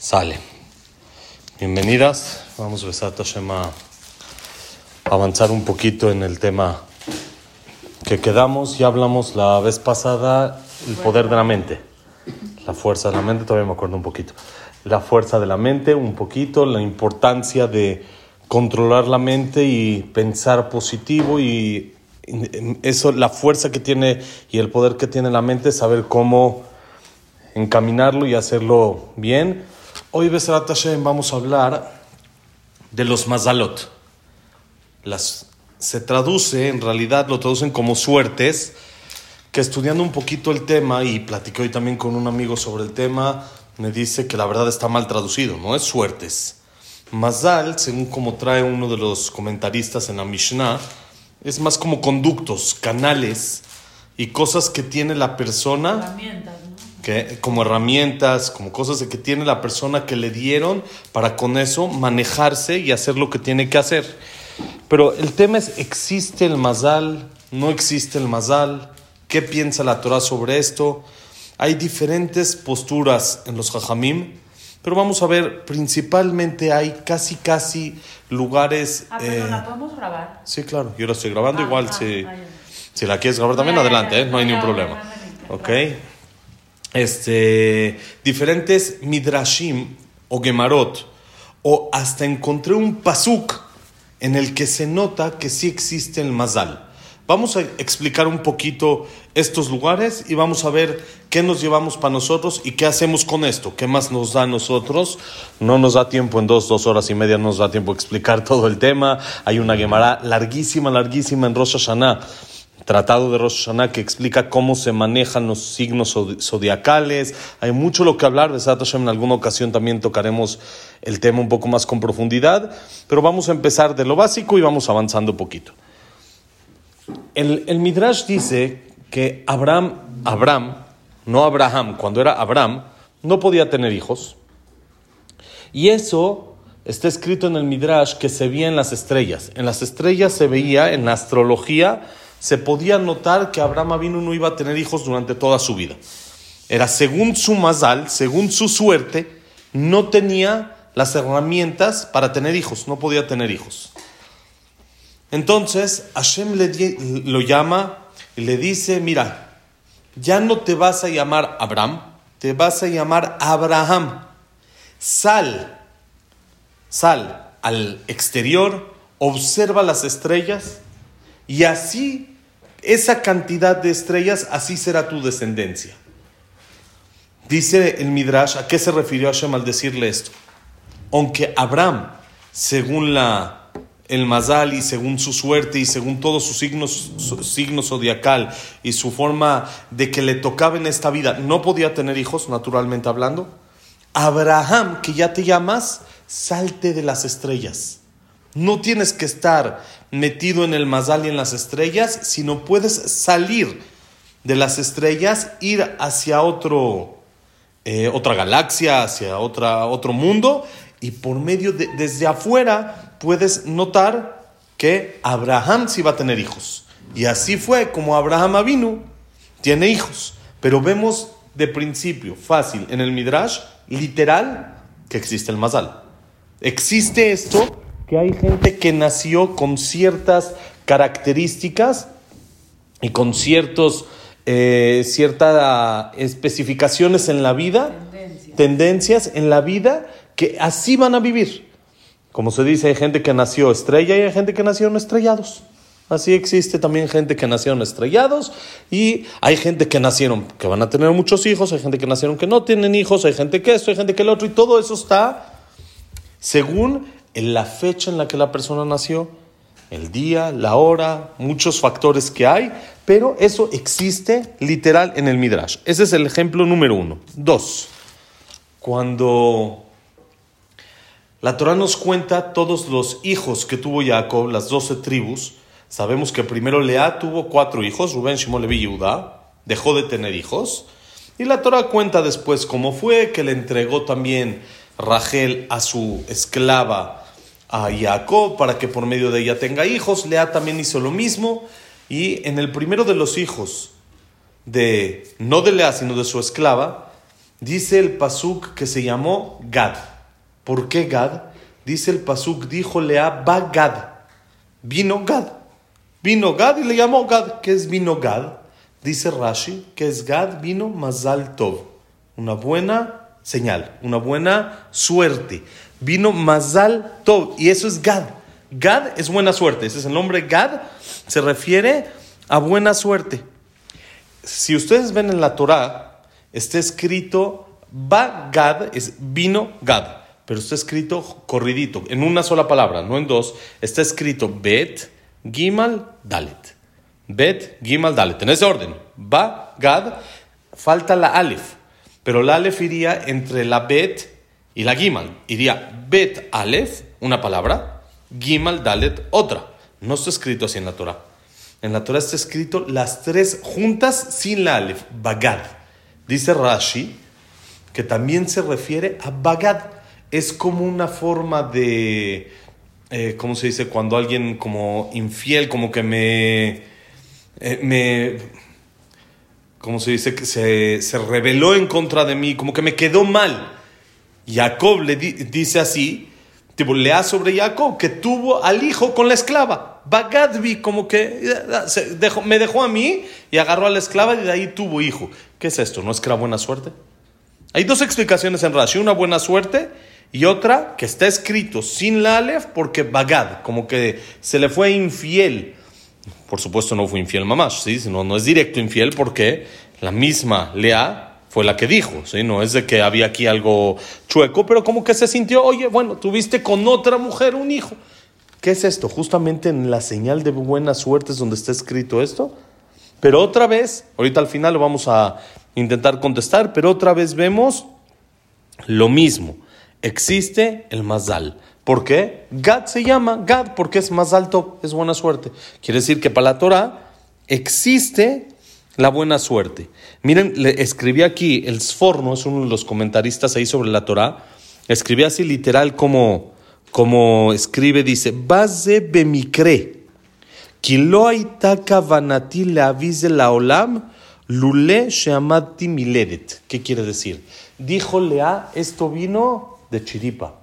Sale. Bienvenidas. Vamos a avanzar un poquito en el tema que quedamos. Ya hablamos la vez pasada el poder de la mente. La fuerza de la mente, todavía me acuerdo un poquito. La fuerza de la mente, un poquito, la importancia de controlar la mente y pensar positivo y eso, la fuerza que tiene y el poder que tiene la mente, saber cómo encaminarlo y hacerlo bien. Hoy, Besarat Hashem, vamos a hablar de los mazalot. Las, se traduce, en realidad lo traducen como suertes, que estudiando un poquito el tema, y platiqué hoy también con un amigo sobre el tema, me dice que la verdad está mal traducido, no es suertes. Mazal, según como trae uno de los comentaristas en la Mishnah, es más como conductos, canales y cosas que tiene la persona que, como herramientas, como cosas de que tiene la persona que le dieron para con eso manejarse y hacer lo que tiene que hacer. Pero el tema es, ¿existe el mazal? ¿No existe el mazal? ¿Qué piensa la Torah sobre esto? Hay diferentes posturas en los jajamim, pero vamos a ver, principalmente hay casi, casi lugares... Ah, pero ¿la eh, podemos grabar? Sí, claro, yo la estoy grabando, ah, igual ah, si, si la quieres grabar también, adelante, ¿eh? no hay ningún problema. ¿Ok? Este, diferentes midrashim o gemarot, o hasta encontré un pasuk en el que se nota que sí existe el mazal. Vamos a explicar un poquito estos lugares y vamos a ver qué nos llevamos para nosotros y qué hacemos con esto, qué más nos da a nosotros. No nos da tiempo en dos, dos horas y media, no nos da tiempo explicar todo el tema. Hay una Gemara larguísima, larguísima en Rosh Hashanah tratado de Rosh Hashanah que explica cómo se manejan los signos zodiacales. Hay mucho lo que hablar. De Hashem en alguna ocasión también tocaremos el tema un poco más con profundidad. Pero vamos a empezar de lo básico y vamos avanzando un poquito. El, el Midrash dice que Abraham, Abraham, no Abraham, cuando era Abraham, no podía tener hijos. Y eso está escrito en el Midrash que se veía en las estrellas. En las estrellas se veía, en la astrología, se podía notar que Abraham vino no iba a tener hijos durante toda su vida. Era según su mazal, según su suerte, no tenía las herramientas para tener hijos, no podía tener hijos. Entonces Hashem le, lo llama y le dice, mira, ya no te vas a llamar Abraham, te vas a llamar Abraham. Sal, sal al exterior, observa las estrellas y así esa cantidad de estrellas, así será tu descendencia. Dice el Midrash, ¿a qué se refirió Hashem al decirle esto? Aunque Abraham, según la, el Mazal y según su suerte y según todos sus signos, su zodiacal y su forma de que le tocaba en esta vida, no podía tener hijos, naturalmente hablando, Abraham, que ya te llamas, salte de las estrellas. No tienes que estar metido en el mazal y en las estrellas, sino puedes salir de las estrellas, ir hacia otro, eh, otra galaxia, hacia otra, otro mundo, y por medio de, desde afuera puedes notar que Abraham sí va a tener hijos. Y así fue como Abraham vino, tiene hijos. Pero vemos de principio, fácil, en el Midrash, literal, que existe el mazal. Existe esto que hay gente que nació con ciertas características y con ciertos, eh, ciertas especificaciones en la vida, tendencias. en la vida, que así van a vivir. Como se dice, hay gente que nació estrella y hay gente que nació estrellados. Así existe también gente que nacieron estrellados y hay gente que nacieron que van a tener muchos hijos, hay gente que nacieron que no tienen hijos, hay gente que esto, hay gente que el otro y todo eso está según en la fecha en la que la persona nació, el día, la hora, muchos factores que hay, pero eso existe literal en el Midrash. Ese es el ejemplo número uno. Dos, cuando la Torah nos cuenta todos los hijos que tuvo Jacob, las doce tribus, sabemos que primero Lea tuvo cuatro hijos, Rubén, Shimon, Levi y Judá, dejó de tener hijos, y la Torah cuenta después cómo fue, que le entregó también Rachel a su esclava a Jacob para que por medio de ella tenga hijos. Lea también hizo lo mismo. Y en el primero de los hijos, de, no de Lea, sino de su esclava, Dice el Pasuk que se llamó Gad. ¿Por qué Gad? Dice el Pasuk, dijo Lea, va Gad. Vino Gad. Vino Gad y le llamó Gad. ¿Qué es vino Gad? Dice Rashi que es Gad vino Mazal Tov. Una buena señal, una buena suerte. Vino Mazal Tov. Y eso es Gad. Gad es buena suerte. Ese es el nombre Gad. Se refiere a buena suerte. Si ustedes ven en la Torah, está escrito Va Gad, es vino Gad. Pero está escrito corridito, en una sola palabra, no en dos. Está escrito Bet, Gimal, Dalet. Bet, Gimal, Dalet. En ese orden. Va Gad, falta la Aleph. Pero la Aleph iría entre la Bet y la Gimal. Iría Bet Aleph, una palabra, Gimal, Dalet, otra. No está escrito así en la Torah. En la Torah está escrito las tres juntas sin la Aleph, Bagad. Dice Rashi que también se refiere a Bagad. Es como una forma de, eh, ¿cómo se dice? Cuando alguien como infiel, como que me, eh, me, ¿cómo se dice? Que se, se rebeló en contra de mí, como que me quedó mal. Jacob le dice así, tipo, lea sobre Jacob, que tuvo al hijo con la esclava. Bagadvi, como que me dejó a mí y agarró a la esclava y de ahí tuvo hijo. ¿Qué es esto? ¿No es que era buena suerte? Hay dos explicaciones en Rashi, una buena suerte y otra que está escrito sin la Aleph porque Bagad, como que se le fue infiel. Por supuesto no fue infiel mamás, ¿sí? no, no es directo infiel porque la misma Lea fue la que dijo, ¿sí? no es de que había aquí algo chueco, pero como que se sintió, oye, bueno, tuviste con otra mujer un hijo. ¿Qué es esto? Justamente en la señal de buena suerte es donde está escrito esto. Pero otra vez, ahorita al final lo vamos a intentar contestar, pero otra vez vemos lo mismo. Existe el mazal. ¿Por qué? Gad se llama Gad porque es más alto, es buena suerte. Quiere decir que para la Torah existe la buena suerte. Miren, le escribí aquí, el Sforno es uno de los comentaristas ahí sobre la Torah, escribí así literal como, como escribe, dice, Baze bemikre, le avise la olam, lule sheamati miledet. ¿Qué quiere decir? Dijo Lea, esto vino de chiripa,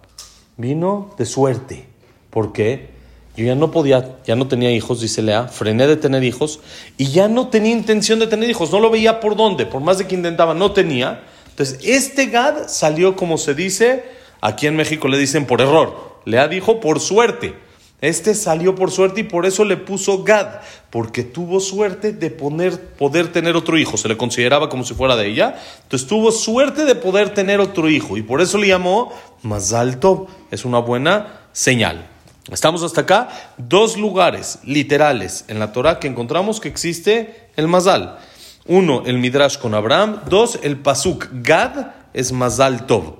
vino de suerte. ¿Por qué? Yo ya no podía, ya no tenía hijos, dice Lea, frené de tener hijos y ya no tenía intención de tener hijos, no lo veía por dónde, por más de que intentaba, no tenía. Entonces, este Gad salió como se dice, aquí en México le dicen por error, Lea dijo por suerte. Este salió por suerte y por eso le puso Gad, porque tuvo suerte de poner, poder tener otro hijo, se le consideraba como si fuera de ella, entonces tuvo suerte de poder tener otro hijo y por eso le llamó más alto, es una buena señal. Estamos hasta acá, dos lugares literales en la Torah que encontramos que existe el Mazal. Uno, el Midrash con Abraham. Dos, el Pasuk Gad es Mazal Tov.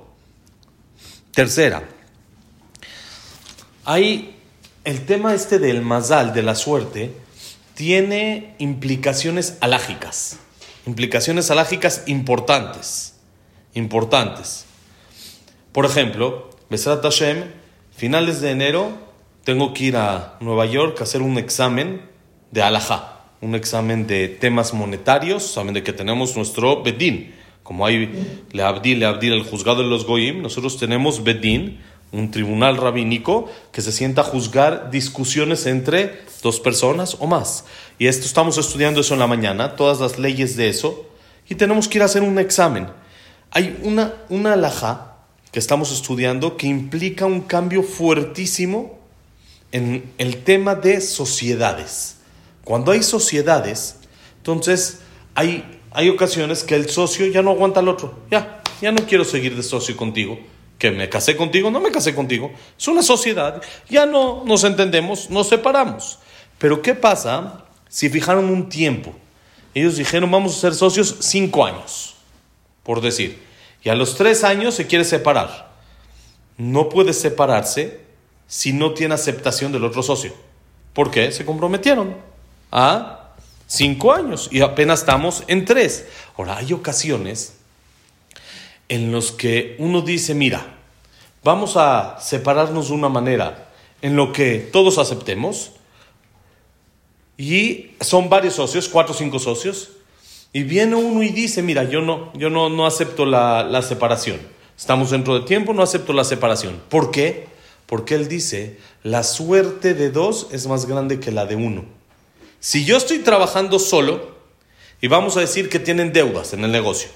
Tercera, hay el tema este del Mazal, de la suerte, tiene implicaciones alágicas. Implicaciones alágicas importantes. Importantes. Por ejemplo, Besrat Hashem, finales de enero, tengo que ir a Nueva York a hacer un examen de alajá, un examen de temas monetarios, saben de que tenemos nuestro bedín, como hay le abdil, le abdil, el juzgado de los goyim, nosotros tenemos bedín, un tribunal rabínico que se sienta a juzgar discusiones entre dos personas o más. Y esto estamos estudiando eso en la mañana, todas las leyes de eso, y tenemos que ir a hacer un examen. Hay una, una alajá que estamos estudiando que implica un cambio fuertísimo en el tema de sociedades. Cuando hay sociedades, entonces hay, hay ocasiones que el socio ya no aguanta al otro. Ya, ya no quiero seguir de socio contigo. Que me casé contigo, no me casé contigo. Es una sociedad. Ya no nos entendemos, nos separamos. Pero ¿qué pasa si fijaron un tiempo? Ellos dijeron, vamos a ser socios cinco años, por decir. A los tres años se quiere separar. No puede separarse si no tiene aceptación del otro socio. ¿Por qué? Se comprometieron a cinco años y apenas estamos en tres. Ahora, hay ocasiones en los que uno dice, mira, vamos a separarnos de una manera en lo que todos aceptemos y son varios socios, cuatro o cinco socios, Y viene uno y dice, mira, yo no, yo no, no acepto la, la separación. Estamos dentro de tiempo, no acepto la separación. ¿Por qué? Porque él dice, la suerte de dos es más grande que la de uno. Si yo estoy trabajando solo, y vamos a decir que tienen deudas en el negocio,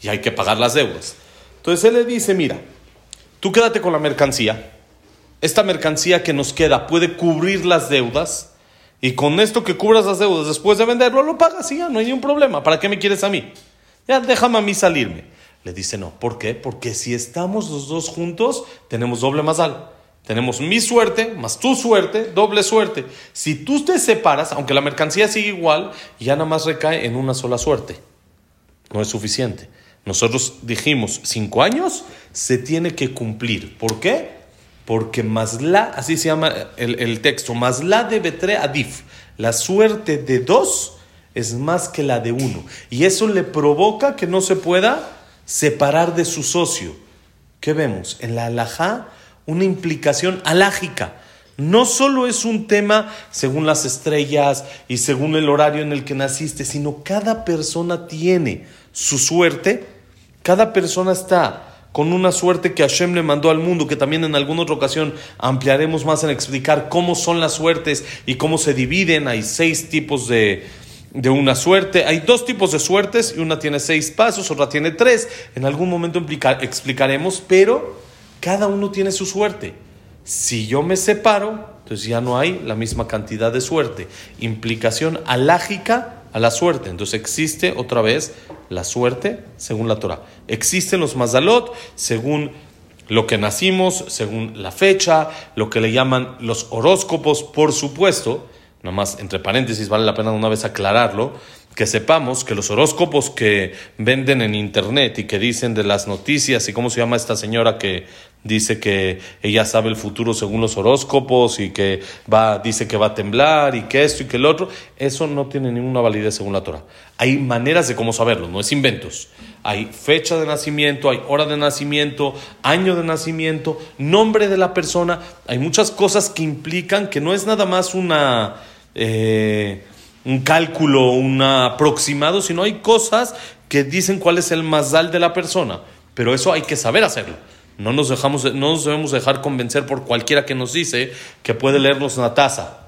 y hay que pagar las deudas. Entonces él le dice, mira, tú quédate con la mercancía, esta mercancía que nos queda puede cubrir las deudas, y con esto que cubras las deudas después de venderlo, lo pagas y ya, no hay ningún problema. ¿Para qué me quieres a mí? Ya déjame a mí salirme. Le dice, no, ¿por qué? Porque si estamos los dos juntos, tenemos doble mazal. Tenemos mi suerte más tu suerte, doble suerte. Si tú te separas, aunque la mercancía sigue igual, ya nada más recae en una sola suerte. No es suficiente. Nosotros dijimos, cinco años se tiene que cumplir. ¿Por qué? Porque la, así se llama el, el texto, la de Betre Adif, la suerte de dos es más que la de uno. Y eso le provoca que no se pueda separar de su socio. ¿Qué vemos? En la alajá, una implicación alágica. No solo es un tema según las estrellas y según el horario en el que naciste, sino cada persona tiene su suerte, cada persona está con una suerte que Hashem le mandó al mundo, que también en alguna otra ocasión ampliaremos más en explicar cómo son las suertes y cómo se dividen. Hay seis tipos de, de una suerte. Hay dos tipos de suertes y una tiene seis pasos, otra tiene tres. En algún momento explicaremos, pero cada uno tiene su suerte. Si yo me separo, entonces ya no hay la misma cantidad de suerte. Implicación alágica a la suerte. Entonces existe otra vez la suerte según la Torah. Existen los mazalot según lo que nacimos, según la fecha, lo que le llaman los horóscopos, por supuesto. Nada más entre paréntesis, vale la pena una vez aclararlo que sepamos que los horóscopos que venden en internet y que dicen de las noticias y cómo se llama esta señora que dice que ella sabe el futuro según los horóscopos y que va dice que va a temblar y que esto y que el otro, eso no tiene ninguna validez según la Torah. Hay maneras de cómo saberlo, no es inventos. Hay fecha de nacimiento, hay hora de nacimiento, año de nacimiento, nombre de la persona, hay muchas cosas que implican que no es nada más una eh, un cálculo, un aproximado, sino hay cosas que dicen cuál es el mazal de la persona. Pero eso hay que saber hacerlo. No nos, dejamos, no nos debemos dejar convencer por cualquiera que nos dice que puede leernos una taza.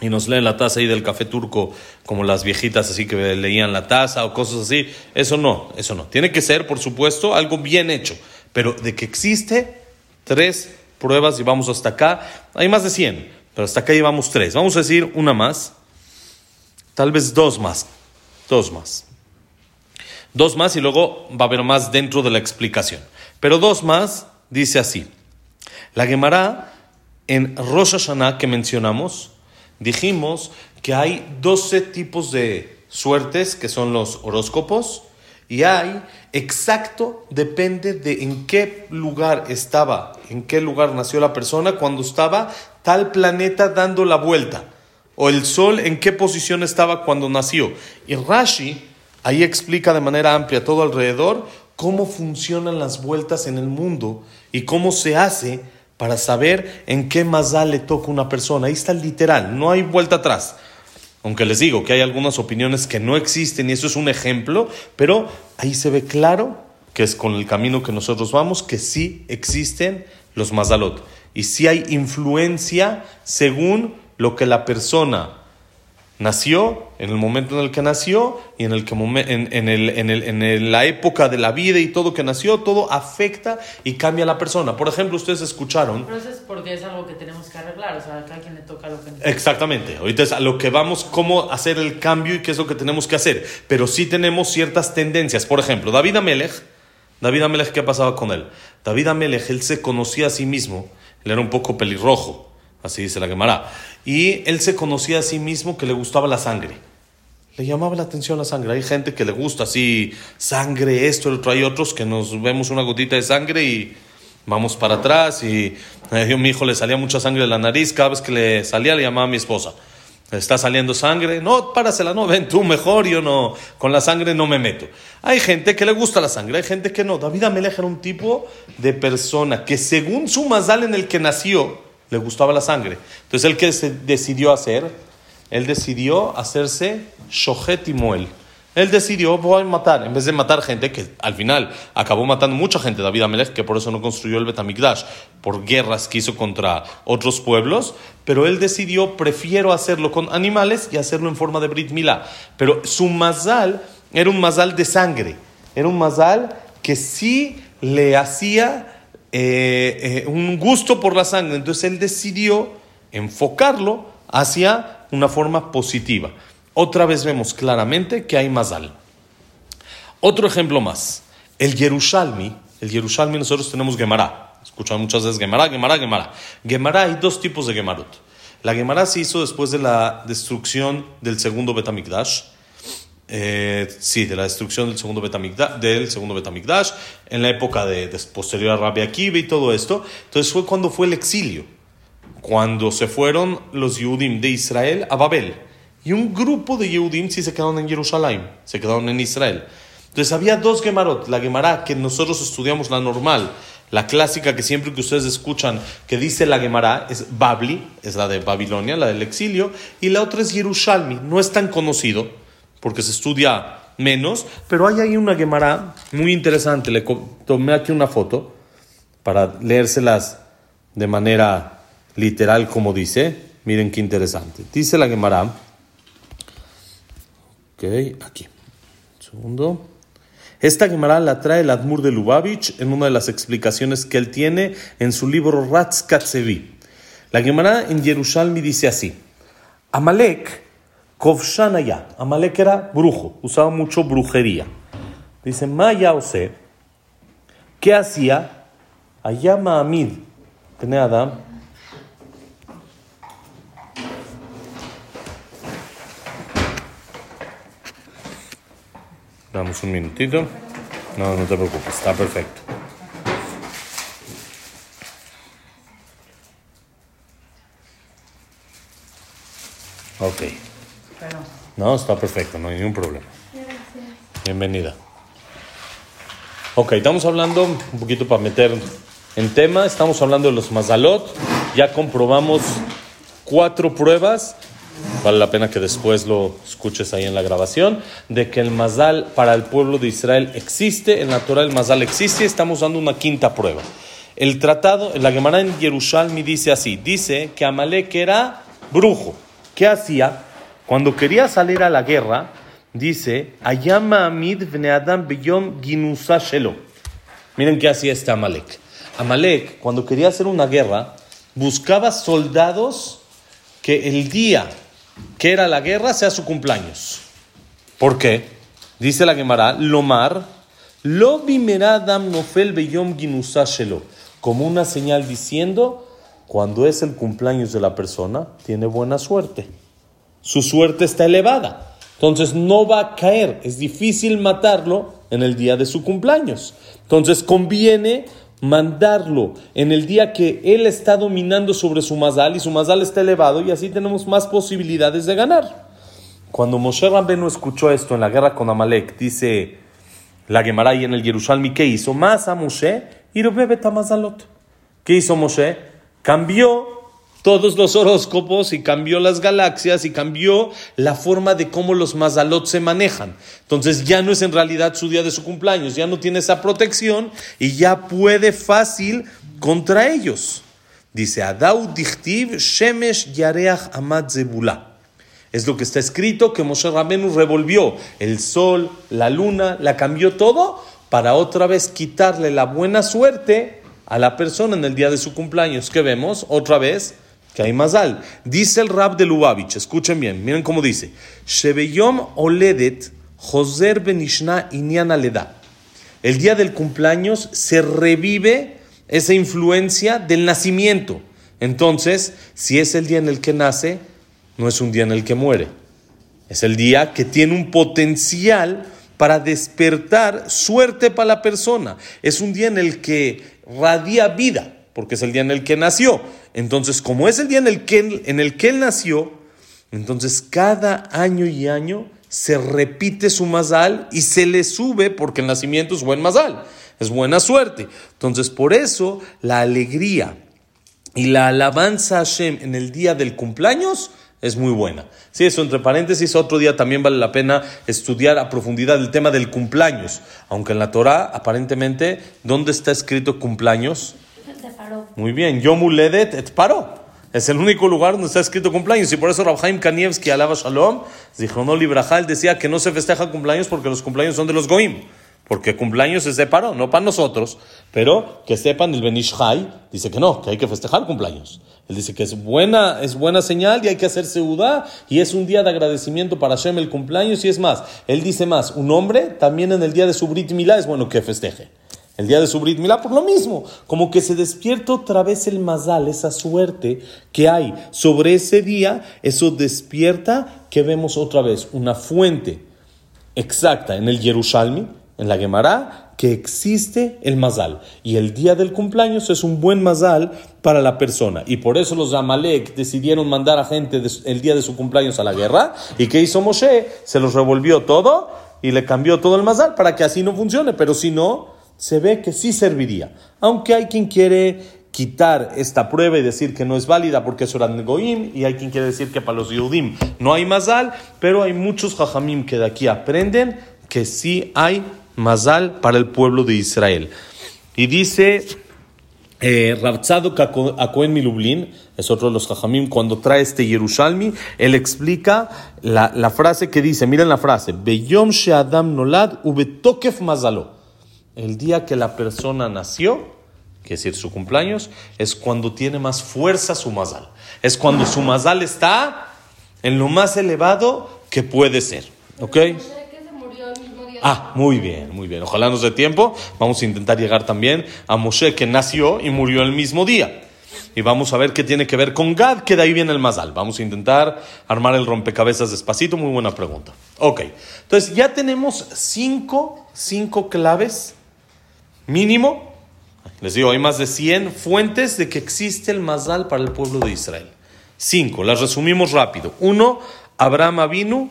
Y nos lee la taza ahí del café turco, como las viejitas así que leían la taza o cosas así. Eso no, eso no. Tiene que ser, por supuesto, algo bien hecho. Pero de que existe, tres pruebas y vamos hasta acá. Hay más de 100, pero hasta acá llevamos tres. Vamos a decir una más Tal vez dos más. Dos más. Dos más y luego va a haber más dentro de la explicación. Pero dos más dice así. La Gemara en Rosh Hashanah que mencionamos, dijimos que hay 12 tipos de suertes que son los horóscopos y hay exacto, depende de en qué lugar estaba, en qué lugar nació la persona cuando estaba tal planeta dando la vuelta o el sol en qué posición estaba cuando nació. Y Rashi ahí explica de manera amplia todo alrededor cómo funcionan las vueltas en el mundo y cómo se hace para saber en qué mazal le toca una persona. Ahí está literal, no hay vuelta atrás. Aunque les digo que hay algunas opiniones que no existen y eso es un ejemplo, pero ahí se ve claro que es con el camino que nosotros vamos, que sí existen los mazalot. Y sí hay influencia según lo que la persona nació, en el momento en el que nació y en, el que, en, en, el, en, el, en la época de la vida y todo que nació, todo afecta y cambia a la persona. Por ejemplo, ustedes escucharon... Pero eso es porque es algo que tenemos que arreglar, o sea, a cada quien le toca lo que. Exactamente, ahorita es a lo que vamos, cómo hacer el cambio y qué es lo que tenemos que hacer. Pero sí tenemos ciertas tendencias. Por ejemplo, David Amelech, David Amelech, ¿qué pasaba con él? David Amelech, él se conocía a sí mismo, él era un poco pelirrojo así dice la Gemara. Y él se conocía a sí mismo que le gustaba la sangre. Le llamaba la atención la sangre. Hay gente que le gusta así, sangre, esto, el otro. Hay otros que nos vemos una gotita de sangre y vamos para atrás. Y eh, mi hijo le salía mucha sangre de la nariz. Cada vez que le salía, le llamaba a mi esposa. Está saliendo sangre, no, párasela, no, ven tú mejor, yo no, con la sangre no me meto. Hay gente que le gusta la sangre, hay gente que no. David Amelech era un tipo de persona que según su mazal en el que nació, le gustaba la sangre. Entonces, ¿él qué decidió hacer? Él decidió hacerse Shohet y Moel. Él decidió, voy a matar, en vez de matar gente, que al final acabó matando mucha gente, David Amelech, que por eso no construyó el Betamigdash, por guerras que hizo contra otros pueblos, pero él decidió, prefiero hacerlo con animales y hacerlo en forma de Brit Milá. Pero su mazal era un mazal de sangre, era un mazal que sí le hacía eh, eh, un gusto por la sangre, entonces él decidió enfocarlo hacia una forma positiva. Otra vez vemos claramente que hay mazal. Otro ejemplo más. El Yerushalmi, el Yerushalmi nosotros tenemos Gemara. Escuchan muchas veces Gemara, Gemara, Gemara. Gemara hay dos tipos de Gemarot. La Gemara se hizo después de la destrucción del segundo Betamikdash. Eh, sí, de la destrucción del segundo Betamikdash, del segundo Betamikdash, en la época de, posterior a Rabbi y todo esto. Entonces fue cuando fue el exilio, cuando se fueron los Yudim de Israel a Babel. Y un grupo de Yehudim sí se quedaron en Jerusalén, se quedaron en Israel. Entonces había dos Gemarot, la Gemara que nosotros estudiamos, la normal, la clásica que siempre que ustedes escuchan que dice la Gemara es Babli, es la de Babilonia, la del exilio, y la otra es Yerushalmi, no es tan conocido porque se estudia menos, pero hay ahí una Gemara muy interesante, le tomé aquí una foto para leérselas de manera literal como dice, miren qué interesante. Dice la Gemara, aquí. segundo. Esta Gemara la trae el Admur de Lubavitch en una de las explicaciones que él tiene en su libro Ratz Katsevi. La Gemara en Jerusalén dice así: Amalek, Kovshanaya. Amalek era brujo, usaba mucho brujería. Dice: Maya Ose, ¿qué hacía? Ayama Amid, Adam, Damos un minutito. No, no te preocupes, está perfecto. Ok. No, está perfecto, no hay ningún problema. Bienvenida. Ok, estamos hablando un poquito para meter en tema, estamos hablando de los mazalot. Ya comprobamos cuatro pruebas vale la pena que después lo escuches ahí en la grabación, de que el Mazal para el pueblo de Israel existe, el natural Mazal existe, estamos dando una quinta prueba. El tratado, la Gemara en Yerushalmi dice así, dice que Amalek era brujo. ¿Qué hacía? Cuando quería salir a la guerra, dice, Ayama Amid Adam Beyom Shelo. Miren qué hacía este Amalek. Amalek, cuando quería hacer una guerra, buscaba soldados que el día que era la guerra sea su cumpleaños. ¿Por qué? Dice la Gemara, Lomar, lo bimeradam nofel beyom shelo, como una señal diciendo, cuando es el cumpleaños de la persona, tiene buena suerte. Su suerte está elevada. Entonces no va a caer. Es difícil matarlo en el día de su cumpleaños. Entonces conviene mandarlo en el día que él está dominando sobre su mazal y su mazal está elevado y así tenemos más posibilidades de ganar. Cuando Moshe Rabbenu escuchó esto en la guerra con Amalek, dice la Gemara y en el Jerusalén, ¿qué hizo? Más a Moshe y mazalot. ¿Qué hizo Moshe? Cambió todos los horóscopos y cambió las galaxias y cambió la forma de cómo los mazalot se manejan. Entonces ya no es en realidad su día de su cumpleaños, ya no tiene esa protección y ya puede fácil contra ellos. Dice Adau Dichtiv Shemesh Yareach Amad Zebula. Es lo que está escrito que Moshe Rabenu revolvió el sol, la luna, la cambió todo para otra vez quitarle la buena suerte a la persona en el día de su cumpleaños. ¿Qué vemos? Otra vez que hay mazal. Dice el rab de Lubavitch, escuchen bien, miren cómo dice. Shebeyom oledet Joser benishna inyan leda. El día del cumpleaños se revive esa influencia del nacimiento. Entonces, si es el día en el que nace, no es un día en el que muere. Es el día que tiene un potencial para despertar suerte para la persona. Es un día en el que radia vida, porque es el día en el que nació. Entonces, como es el día en el que, en el que él nació, entonces cada año y año se repite su mazal y se le sube porque el nacimiento es buen mazal, es buena suerte. Entonces, por eso la alegría y la alabanza a Hashem en el día del cumpleaños es muy buena. Sí, eso entre paréntesis, otro día también vale la pena estudiar a profundidad el tema del cumpleaños. Aunque en la Torah, aparentemente, ¿dónde está escrito cumpleaños? Muy bien, Yomuledet et Paró. Es el único lugar donde está escrito cumpleaños. Y por eso Rabhaim Kanievski, alaba Shalom, dijo, no, Libraja, él decía que no se festeja cumpleaños porque los cumpleaños son de los Goim. Porque cumpleaños es de Paró, no para nosotros. Pero que sepan, el Benishai dice que no, que hay que festejar cumpleaños. Él dice que es buena, es buena señal y hay que hacer seudá y es un día de agradecimiento para Hashem el cumpleaños y es más. Él dice más, un hombre también en el día de su Brit Milá es bueno que festeje. El día de su Brit Milá por lo mismo, como que se despierta otra vez el mazal, esa suerte que hay sobre ese día, eso despierta que vemos otra vez una fuente exacta en el Yerushalmi, en la Gemara, que existe el mazal. Y el día del cumpleaños es un buen mazal para la persona. Y por eso los Amalek decidieron mandar a gente el día de su cumpleaños a la guerra. ¿Y qué hizo Moshe? Se los revolvió todo y le cambió todo el mazal para que así no funcione. Pero si no, se ve que sí serviría. Aunque hay quien quiere quitar esta prueba y decir que no es válida porque eso era Goim, y hay quien quiere decir que para los Yehudim no hay mazal, pero hay muchos Jajamim que de aquí aprenden que sí hay mazal para el pueblo de Israel. Y dice eh, Rabzado Akoen Milublin, es otro de los Jajamim, cuando trae este Yerushalmi, él explica la, la frase que dice, miren la frase, Beyom Sheadam Nolad Ubetokef Mazalo. El día que la persona nació, que es decir, su cumpleaños, es cuando tiene más fuerza su mazal. Es cuando su mazal está en lo más elevado que puede ser. ¿Ok? Ah, muy bien, muy bien. Ojalá nos dé tiempo. Vamos a intentar llegar también a Moshe que nació y murió el mismo día. Y vamos a ver qué tiene que ver con Gad, que de ahí viene el Mazal. Vamos a intentar armar el rompecabezas despacito. Muy buena pregunta. Ok, entonces ya tenemos cinco, cinco claves mínimo. Les digo, hay más de 100 fuentes de que existe el Mazal para el pueblo de Israel. Cinco, las resumimos rápido. Uno, Abraham vino,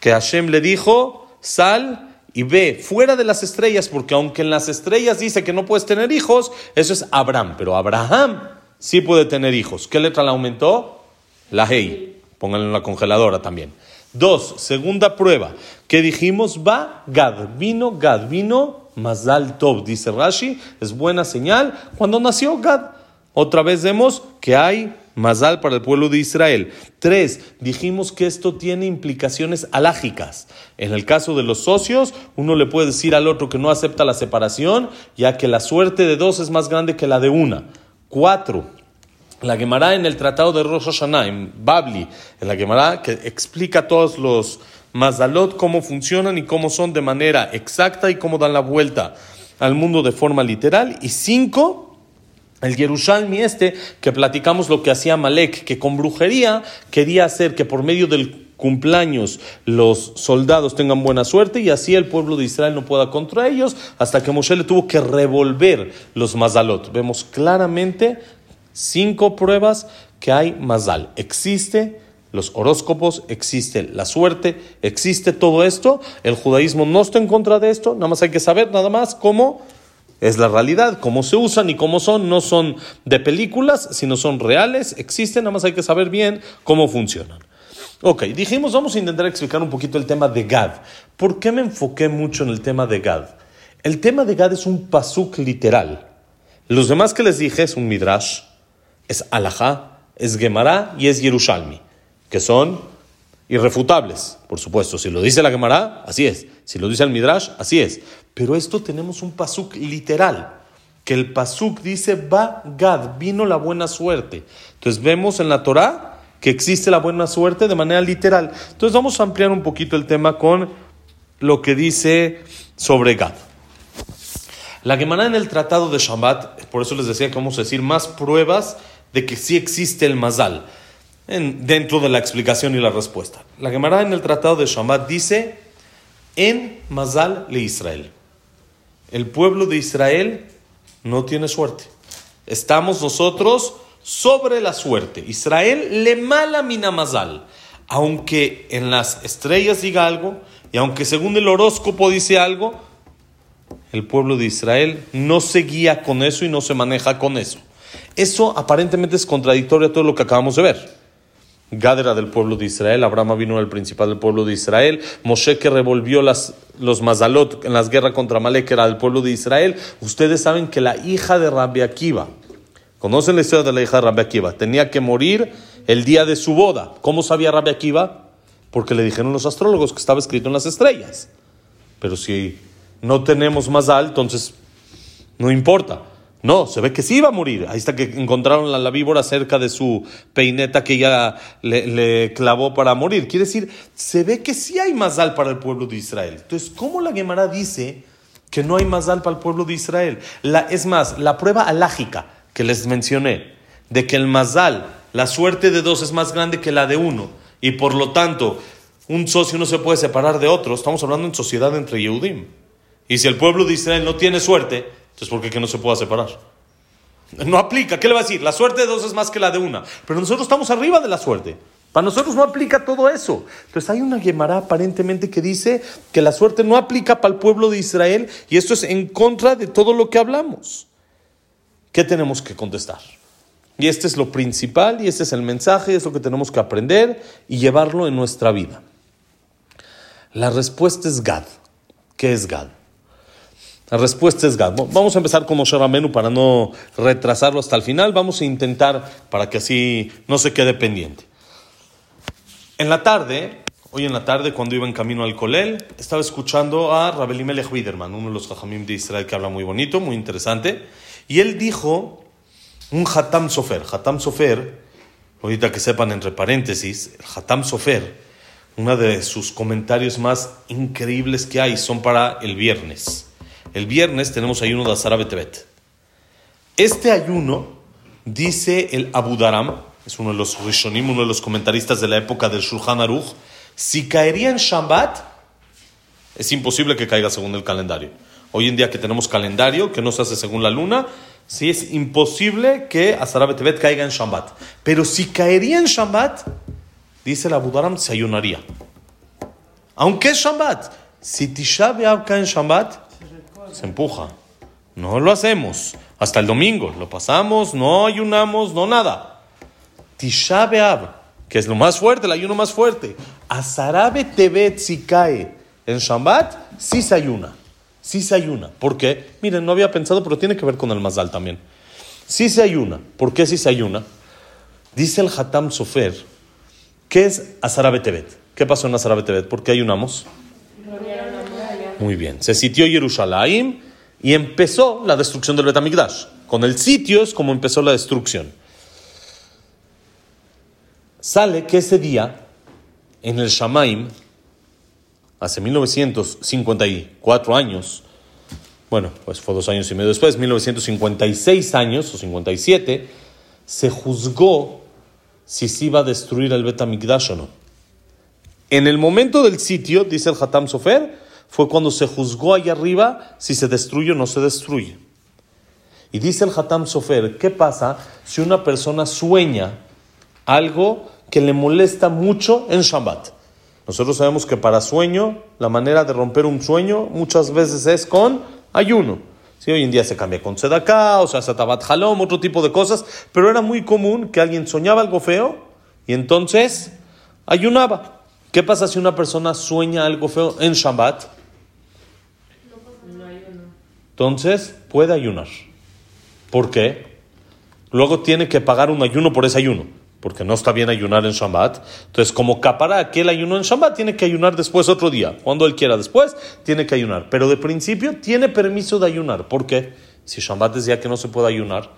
que Hashem le dijo, sal y ve fuera de las estrellas, porque aunque en las estrellas dice que no puedes tener hijos, eso es Abraham, pero Abraham sí puede tener hijos. ¿Qué letra le aumentó? La Hei. Pónganlo en la congeladora también. Dos, segunda prueba. ¿Qué dijimos? Va Gad. Vino Gad. Vino Mazal Tov. Dice Rashi. Es buena señal. Cuando nació Gad. Otra vez vemos que hay Mazal para el pueblo de Israel. Tres, dijimos que esto tiene implicaciones alágicas. En el caso de los socios, uno le puede decir al otro que no acepta la separación, ya que la suerte de dos es más grande que la de una. Cuatro, la Gemara en el Tratado de Rosh Hashanah, en Babli, en la Gemara que explica todos los Mazalot, cómo funcionan y cómo son de manera exacta y cómo dan la vuelta al mundo de forma literal. Y cinco, el Yerushalmi este, que platicamos lo que hacía Malek, que con brujería quería hacer que por medio del cumpleaños los soldados tengan buena suerte y así el pueblo de Israel no pueda contra ellos, hasta que Moshe le tuvo que revolver los mazalot. Vemos claramente cinco pruebas que hay mazal. Existe los horóscopos, existe la suerte, existe todo esto. El judaísmo no está en contra de esto, nada más hay que saber nada más cómo es la realidad, cómo se usan y cómo son, no son de películas, sino son reales, existen, nada más hay que saber bien cómo funcionan. Ok, dijimos, vamos a intentar explicar un poquito el tema de Gad. ¿Por qué me enfoqué mucho en el tema de Gad? El tema de Gad es un pasuk literal. Los demás que les dije es un midrash, es alajá, es Gemara y es Yerushalmi, que son irrefutables, por supuesto. Si lo dice la Gemara, así es. Si lo dice el Midrash, así es. Pero esto tenemos un pasuk literal, que el pasuk dice, va Gad, vino la buena suerte. Entonces vemos en la Torah que existe la buena suerte de manera literal. Entonces vamos a ampliar un poquito el tema con lo que dice sobre Gad. La Gemara en el Tratado de Shabbat, por eso les decía que vamos a decir más pruebas de que sí existe el Mazal dentro de la explicación y la respuesta. La Gemara en el Tratado de Shabbat dice, en Mazal le Israel. El pueblo de Israel no tiene suerte. Estamos nosotros sobre la suerte. Israel le mala mina Mazal. Aunque en las estrellas diga algo, y aunque según el horóscopo dice algo, el pueblo de Israel no se guía con eso y no se maneja con eso. Eso aparentemente es contradictorio a todo lo que acabamos de ver. Gad era del pueblo de Israel, Abraham vino el principal del pueblo de Israel, Moshe que revolvió las, los Mazalot en las guerras contra Malek era del pueblo de Israel. Ustedes saben que la hija de Rabbi Akiva, conocen la historia de la hija de Rabbi Akiva, tenía que morir el día de su boda. ¿Cómo sabía Rabbi Akiva? Porque le dijeron los astrólogos que estaba escrito en las estrellas. Pero si no tenemos Mazal, entonces no importa. No, se ve que sí iba a morir. Ahí está que encontraron la, víbora cerca de su peineta que ella le, clavó para morir. Quiere decir, se ve que sí hay mazal para el pueblo de Israel. Entonces, ¿cómo la Gemara dice que no hay mazal para el pueblo de Israel? Es más, la prueba alágica que les mencioné, de que el mazal, la suerte de dos es más grande que la de uno, y por lo tanto, un socio no se puede separar de otro. Estamos hablando en sociedad entre Yehudim. Y si el pueblo de Israel no tiene suerte, entonces, ¿por qué no se pueda separar? No aplica. ¿Qué le va a decir? La suerte de dos es más que la de una. Pero nosotros estamos arriba de la suerte. Para nosotros no aplica todo eso. Entonces hay una Gemara aparentemente que dice que la suerte no aplica para el pueblo de Israel y esto es en contra de todo lo que hablamos. ¿Qué tenemos que contestar? Y este es lo principal y este es el mensaje, es lo que tenemos que aprender y llevarlo en nuestra vida. La respuesta es Gad. ¿Qué es Gad? La respuesta es Gad. Vamos a empezar con Moshe Ramenu para no retrasarlo hasta el final. Vamos a intentar para que así no se quede pendiente. En la tarde, hoy en la tarde, cuando iba en camino al Colel, estaba escuchando a Rabel Melech Widerman, uno de los Jajamim de Israel que habla muy bonito, muy interesante. Y él dijo un Hatam Sofer. Hatam Sofer, ahorita que sepan entre paréntesis, el Hatam Sofer, uno de sus comentarios más increíbles que hay son para el viernes. El viernes tenemos ayuno de Azara Betebet. Este ayuno, dice el Abu Daram, es uno de los Rishonim, uno de los comentaristas de la época del Shulchan Aruch, si caería en Shabbat, es imposible que caiga según el calendario. Hoy en día que tenemos calendario que no se hace según la luna, sí es imposible que Azara Betebet caiga en Shabbat. Pero si caería en Shabbat, dice el Abu Daram, se ayunaría. Aunque es Shabbat. Si Tisha cae en Shabbat, se empuja. No lo hacemos. Hasta el domingo. Lo pasamos, no ayunamos, no nada. Tisha que es lo más fuerte, el ayuno más fuerte. Azarabe Tebet si cae en Shabbat, sí se ayuna. Sí se ayuna. ¿Por qué? Miren, no había pensado, pero tiene que ver con el Mazal también. Sí se ayuna. ¿Por qué sí se ayuna? Dice el Hatam Sofer, ¿qué es Azarabe Tebet? ¿Qué pasó en Azarabe Tebet? ¿Por qué ayunamos? Muy bien. Se sitió Jerusalén y empezó la destrucción del Betamigdash. Con el sitio es como empezó la destrucción. Sale que ese día, en el Shamaim, hace 1954 años, bueno, pues fue dos años y medio después, 1956 años o 57, se juzgó si se iba a destruir el Betamigdash o no. En el momento del sitio, dice el Hatam Sofer, fue cuando se juzgó allá arriba si se destruye o no se destruye. Y dice el Hatam Sofer, ¿qué pasa si una persona sueña algo que le molesta mucho en Shabbat? Nosotros sabemos que para sueño, la manera de romper un sueño muchas veces es con ayuno. Sí, hoy en día se cambia con sedaká, o sea, satabat halom, otro tipo de cosas, pero era muy común que alguien soñaba algo feo y entonces ayunaba. ¿Qué pasa si una persona sueña algo feo en Shabbat? Entonces puede ayunar. ¿Por qué? Luego tiene que pagar un ayuno por ese ayuno, porque no está bien ayunar en Shabbat. Entonces, como capara aquel ayuno en Shabbat, tiene que ayunar después otro día. Cuando él quiera después, tiene que ayunar. Pero de principio tiene permiso de ayunar. ¿Por qué? Si Shabbat decía que no se puede ayunar,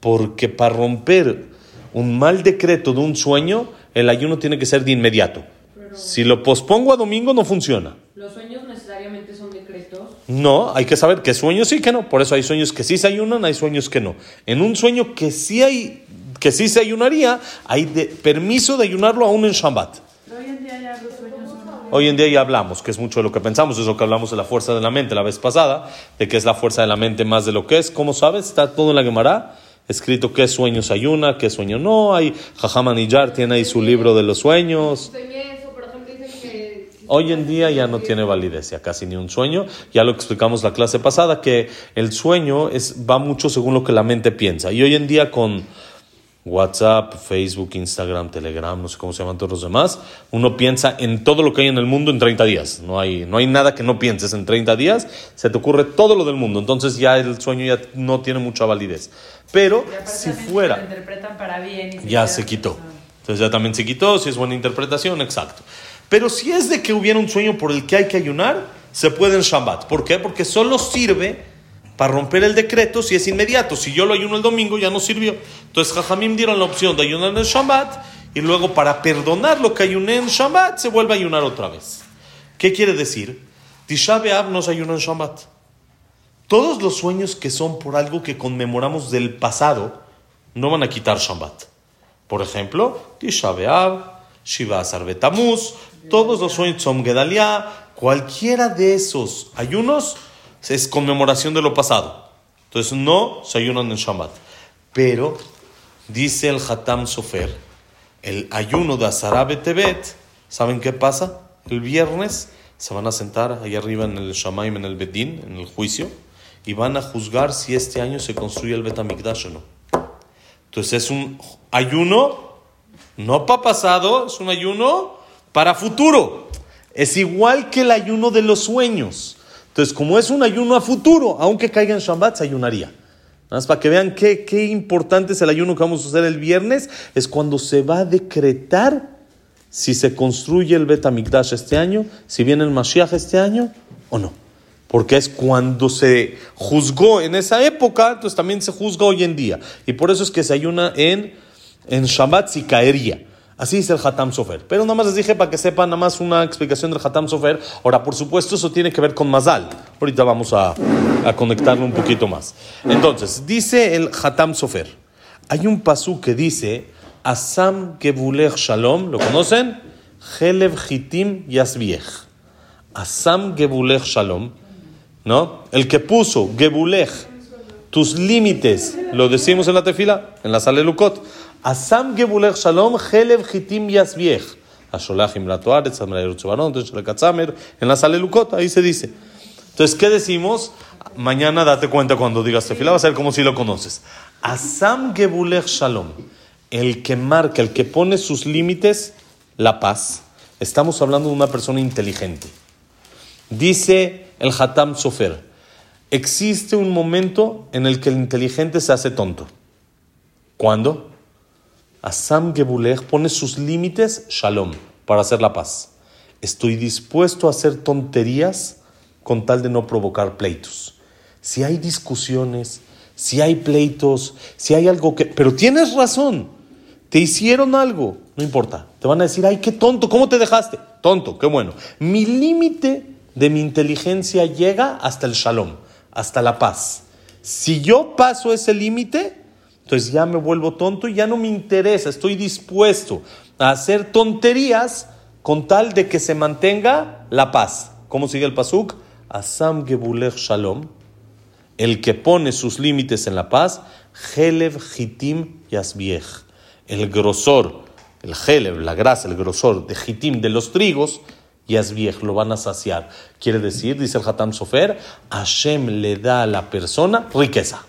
porque para romper un mal decreto de un sueño, el ayuno tiene que ser de inmediato. Si lo pospongo a domingo, no funciona. ¿Los sueños necesariamente son decretos? No, hay que saber qué sueños sí que no. Por eso hay sueños que sí se ayunan, hay sueños que no. En un sueño que sí hay, que sí se ayunaría, hay de- permiso de ayunarlo aún en Shabbat. Hoy en día ya los sueños son... Hoy en día ya hablamos, que es mucho de lo que pensamos, es lo que hablamos de la fuerza de la mente la vez pasada, de que es la fuerza de la mente más de lo que es. ¿Cómo sabes? Está todo en la Gemara, escrito qué sueños ayuna, qué sueño no. Hay Jajamanillar tiene ahí su libro de los sueños. Soñé eso, por ejemplo, dicen que... Hoy en día ya no tiene validez, ya casi ni un sueño. Ya lo explicamos la clase pasada, que el sueño es, va mucho según lo que la mente piensa. Y hoy en día con WhatsApp, Facebook, Instagram, Telegram, no sé cómo se llaman todos los demás, uno piensa en todo lo que hay en el mundo en 30 días. No hay, no hay nada que no pienses en 30 días, se te ocurre todo lo del mundo. Entonces ya el sueño ya no tiene mucha validez. Pero si Lo fuera, interpretan para bien. y ya se quitó. Entonces ya también se quitó, si es buena interpretación, exacto. Pero si es de que hubiera un sueño por el que hay que ayunar, se puede en Shabbat. ¿Por qué? Porque solo sirve para romper el decreto si es inmediato. Si yo lo ayuno el domingo, ya no sirvió. Entonces Jajamim dieron la opción de ayunar en Shabbat y luego para perdonar lo que ayuné en Shabbat se vuelve a ayunar otra vez. ¿Qué quiere decir? Tisha B'Av nos ayunó en Shabbat. Todos los sueños que son por algo que conmemoramos del pasado no van a quitar Shabbat. Por ejemplo, Tisha Shiva Asar Betamuz, todos los sueños Tzom Gedalia, cualquiera de esos ayunos es conmemoración de lo pasado. Entonces no se ayunan en Shabbat. Pero, dice el Hatam Sofer, el ayuno de Asara Betebet, ¿saben qué pasa? El viernes se van a sentar ahí arriba en el Shamaim, en el Bedín, en el juicio, y van a juzgar si este año se construye el Betamikdash o no. Entonces es un ayuno no para pasado, es un ayuno para futuro. Es igual que el ayuno de los sueños. Entonces, como es un ayuno a futuro, aunque caiga en Shabbat, se ayunaría. Nada más para que vean qué, qué importante es el ayuno que vamos a hacer el viernes, es cuando se va a decretar si se construye el Bet HaMikdash este año, si viene el Mashiach este año o no. Porque es cuando se juzgó en esa época, entonces también se juzga hoy en día. Y por eso es que se ayuna en, en Shabbat si caería. Así dice el Hatam Sofer. Pero nada más les dije para que sepan nada más una explicación del Hatam Sofer. Ahora, por supuesto, eso tiene que ver con Mazal. Ahorita vamos a, a conectarlo un poquito más. Entonces, dice el Hatam Sofer. Hay un pasú que dice, Asam Gebulech Shalom, ¿lo conocen? Helev Hitim Yasbiech. Asam Gebulech Shalom, ¿no? El que puso Gebulech, tus límites, lo decimos en la tefila, en la Salelukot. Asam Gebulech Shalom, Helev Hitim Latoaretz, Amraerutzubaron, Katzamer, en la Salelukot, ahí se dice. Entonces, ¿qué decimos? Mañana date cuenta cuando digas tefila, va a ser como si lo conoces. Asam Gebulech Shalom, el que marca, el que pone sus límites, la paz. Estamos hablando de una persona inteligente. Dice el Hatam Sofer, existe un momento en el que el inteligente se hace tonto. ¿Cuándo? Asam Gebulech pone sus límites, shalom, para hacer la paz. Estoy dispuesto a hacer tonterías con tal de no provocar pleitos. Si hay discusiones, si hay pleitos, si hay algo que... Pero tienes razón, te hicieron algo, no importa. Te van a decir, ay, qué tonto, ¿cómo te dejaste? Tonto, qué bueno. Mi límite de mi inteligencia llega hasta el shalom, hasta la paz. Si yo paso ese límite, entonces ya me vuelvo tonto y ya no me interesa, estoy dispuesto a hacer tonterías con tal de que se mantenga la paz. ¿Cómo sigue el pasuk? Asam Gebulech Shalom, el que pone sus límites en la paz, Helev Hitim Yasbiech, el grosor, el Helev, la grasa, el grosor de Hitim de los trigos, Yasbiech, lo van a saciar. Quiere decir, dice el Hatam Sofer, Hashem le da a la persona riqueza.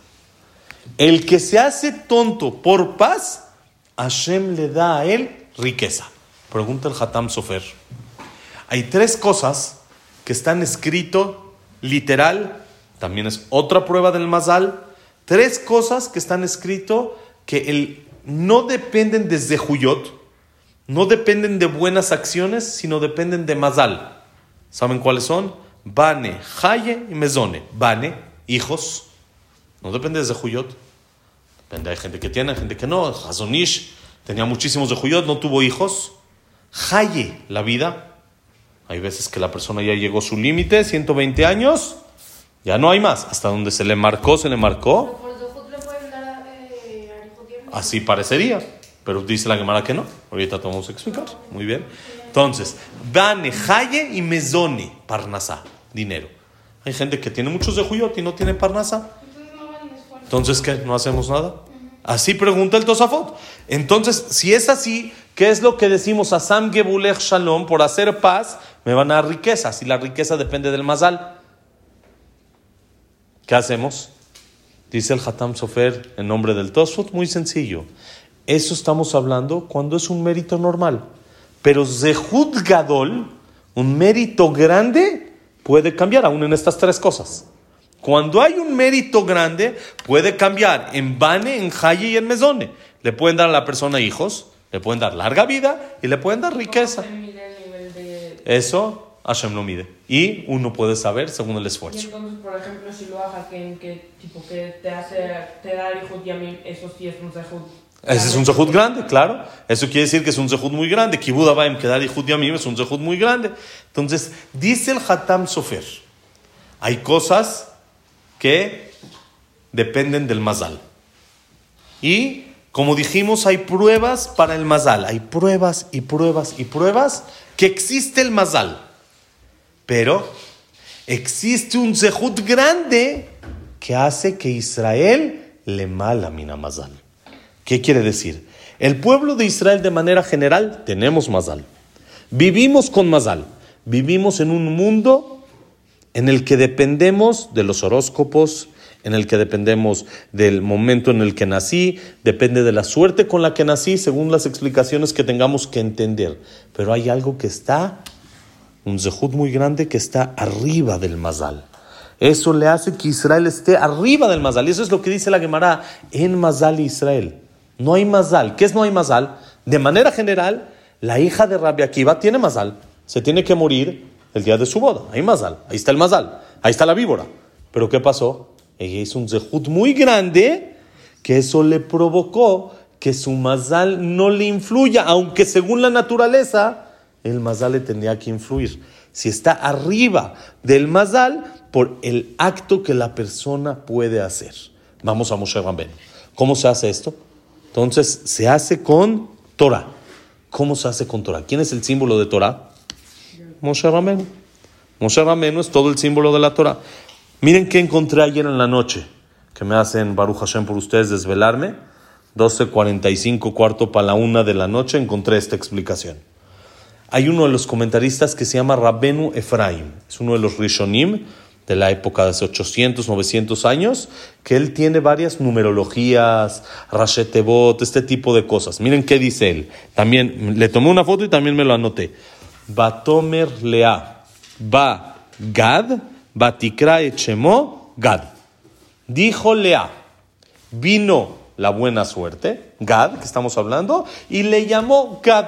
El que se hace tonto por paz, Hashem le da a él riqueza. Pregunta el Hatam Sofer. Hay tres cosas que están escrito literal, también es otra prueba del Mazal. Tres cosas que están escrito que el, no dependen desde Juyot, no dependen de buenas acciones, sino dependen de Mazal. ¿Saben cuáles son? Bane, Haye y Mezone. Bane, hijos. No depende desde Juyot. Depende, hay gente que tiene, hay gente que no. Hazonish tenía muchísimos de Juyot, no tuvo hijos. Haye, la vida. Hay veces que la persona ya llegó a su límite, 120 años, ya no hay más. Hasta donde se le marcó, se le marcó. Eh. Así parecería, pero dice la Gemara que no. Ahorita te vamos a explicar. Muy bien. Entonces, Bane, Haye y Mezone, Parnasá, dinero. Hay gente que tiene muchos de Juyot y no tiene Parnasá. Entonces no hagan esfuerzo. Entonces, ¿qué? ¿No hacemos nada? Así pregunta el Tosafot. Entonces, si es así, ¿qué es lo que decimos a Sam Gebulech Shalom? Por hacer paz, me van a dar riqueza. Si la riqueza depende del Mazal. ¿Qué hacemos? Dice el Hatam Sofer en nombre del Tosfot, muy sencillo. Eso estamos hablando cuando es un mérito normal. Pero Zehut Gadol, un mérito grande, puede cambiar aún en estas tres cosas. Cuando hay un mérito grande, puede cambiar en Bane, en Haye y en Mesone. Le pueden dar a la persona hijos, le pueden dar larga vida y le pueden dar riqueza. ¿Cómo se mide el nivel de- Eso Hashem lo mide. Y uno puede saber según el Y esfuerzo. entonces, por ejemplo, si lo haga que, que tipo que te hace te da el hijo yamim, eso sí es un zehut. Ese es un zehut grande, claro. Eso quiere decir que es un zehut muy grande. Kibud Abayim, que dar Yehud Yamim, es un zehut muy grande. Entonces, dice el Hatam Sofer, hay cosas que dependen del mazal. Y, como dijimos, hay pruebas para el mazal. Hay pruebas y pruebas y pruebas que existe el mazal. Pero existe un zehut grande que hace que Israel le mala mina mazal. ¿Qué quiere decir? El pueblo de Israel de manera general tenemos mazal. Vivimos con mazal. Vivimos en un mundo en el que dependemos de los horóscopos, en el que dependemos del momento en el que nací, depende de la suerte con la que nací, según las explicaciones que tengamos que entender. Pero hay algo que está, un zehut muy grande que está arriba del mazal. Eso le hace que Israel esté arriba del mazal. Y eso es lo que dice la Gemara en mazal Israel. No hay mazal. ¿Qué es no hay mazal? De manera general, la hija de Rabbi Akiva tiene mazal. Se tiene que morir el día de su boda. Hay mazal. Ahí está el mazal. Ahí está la víbora. Pero ¿qué pasó? Ella hizo un zehut muy grande que eso le provocó que su mazal no le influya, aunque según la naturaleza el mazal le tendría que influir. Si está arriba del mazal por el acto que la persona puede hacer. Vamos a Moshe Rabbeinu. ¿Cómo se hace esto? Entonces se hace con Torah. ¿Cómo se hace con Torah? ¿Quién es el símbolo de Torah? Moshe Rabbeinu. Moshe Rabbeinu es todo el símbolo de la Torah. Miren qué encontré ayer en la noche, que me hacen Baruch Hashem por ustedes desvelarme. 12.45, cuarto para la una de la noche, encontré esta explicación. Hay uno de los comentaristas que se llama Rabbenu Efraim, es uno de los Rishonim de la época de hace 800, 900 años, que él tiene varias numerologías, Rashetebot, este tipo de cosas. Miren qué dice él. También le tomé una foto y también me lo anoté. Batomer Lea, Ba Gad, Batikra Echemo Gad. Dijo Lea, vino la buena suerte, Gad, que estamos hablando, y le llamó Gad.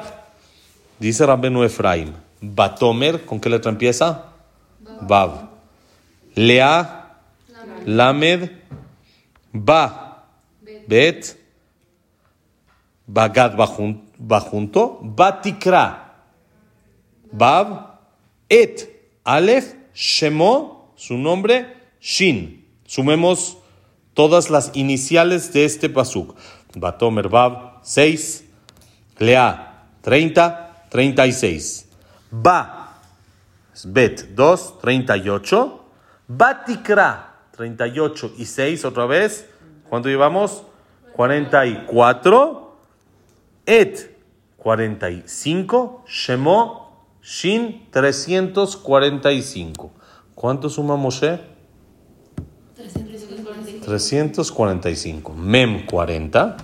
Dice Rabbenu Efraim, Batomer, ¿con qué letra empieza? Bab. Lea, Lamed, Ba, Bet, Bagad va jun- va junto, Batikra, Bab, Et, Aleph, Shemo, su nombre, Shin. Sumemos todas las iniciales de este pasuk. Batomer Bab, 6. Lea, 30, 36. Ba, Bet, 2, 38. Batikra, 38 y 6 otra vez. ¿Cuánto llevamos? 44. Et, 45. Shemo, Shin, 345. ¿Cuánto suma Moshe? 345. Mem 40.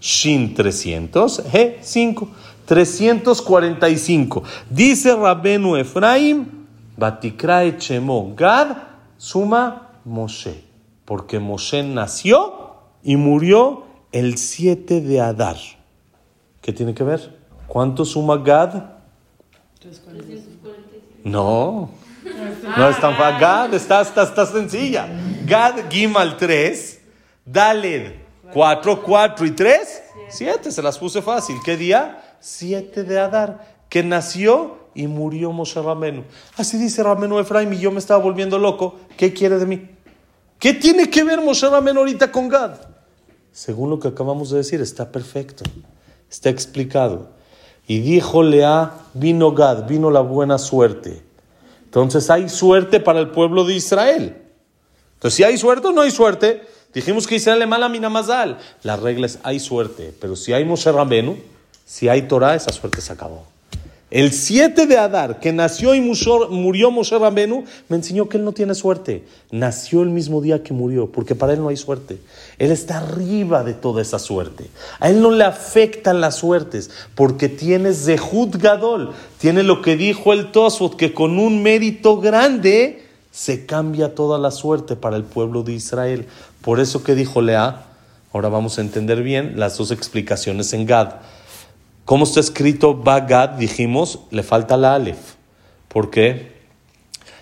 Shin 300. He 5. 345. Dice Rabenu Efraim. Batikra Echemo Gad. Suma Moshe. Porque Moshe nació y murió el 7 de Adar. ¿Qué tiene que ver? ¿Cuánto suma Gad? No. No es tan fácil. Gad está, está, está sencilla. Gad Gimal 3, Daled 4, 4 y 3, 7. Se las puse fácil. ¿Qué día? 7 de Adar. Que nació y murió Moshe Ramenu. Así dice Ramenu Efraim y yo me estaba volviendo loco. ¿Qué quiere de mí? ¿Qué tiene que ver Moshe Ramenu ahorita con Gad? Según lo que acabamos de decir, está perfecto. Está explicado. Y dijo Lea, vino Gad, vino la buena suerte. Entonces hay suerte para el pueblo de Israel. Entonces, si hay suerte o no hay suerte, dijimos que Israel le mala mina mazal. La regla es hay suerte, pero si hay Moshe Rabenu, si hay Torah, esa suerte se acabó. El 7 de Adar, que nació y murió Moshe Rabenu, me enseñó que él no tiene suerte. Nació el mismo día que murió, porque para él no hay suerte. Él está arriba de toda esa suerte. A él no le afectan las suertes, porque tiene Zehut Gadol. Tiene lo que dijo el Tosfot, que con un mérito grande se cambia toda la suerte para el pueblo de Israel. Por eso que dijo Lea, ahora vamos a entender bien las dos explicaciones en Gad. ¿Cómo está escrito Bagad? Dijimos, le falta la Aleph. ¿Por qué?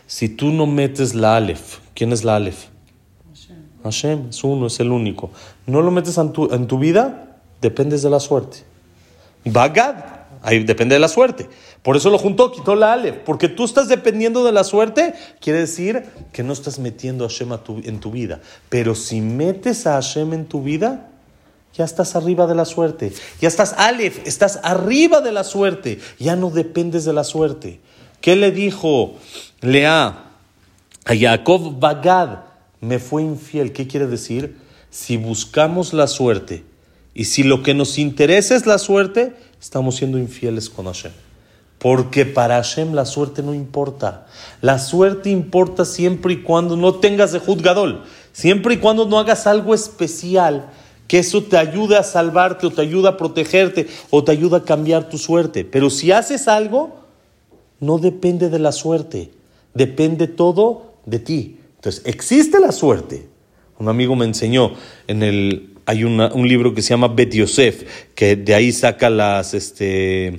Si tú no metes la Aleph, ¿quién es la Aleph? Hashem, es uno, es el único. No lo metes en tu, en tu vida, dependes de la suerte. Bagad, ahí depende de la suerte. Por eso lo juntó, quitó la Aleph. Porque tú estás dependiendo de la suerte, quiere decir que no estás metiendo a Hashem a tu- en tu vida. Pero si metes a Hashem en tu vida, ya estás arriba de la suerte. Ya estás Aleph, estás arriba de la suerte. Ya no dependes de la suerte. ¿Qué le dijo Lea a Jacob Bagad? Me fue infiel. ¿Qué quiere decir? Si buscamos la suerte y si lo que nos interesa es la suerte, estamos siendo infieles con Hashem. Porque para Hashem la suerte no importa. La suerte importa siempre y cuando no tengas de juzgadol. Siempre y cuando no hagas algo especial que eso te ayude a salvarte o te ayude a protegerte o te ayude a cambiar tu suerte. Pero si haces algo, no depende de la suerte. Depende todo de ti. Entonces, existe la suerte. Un amigo me enseñó en el hay un libro que se llama Bet Yosef, que de ahí saca las este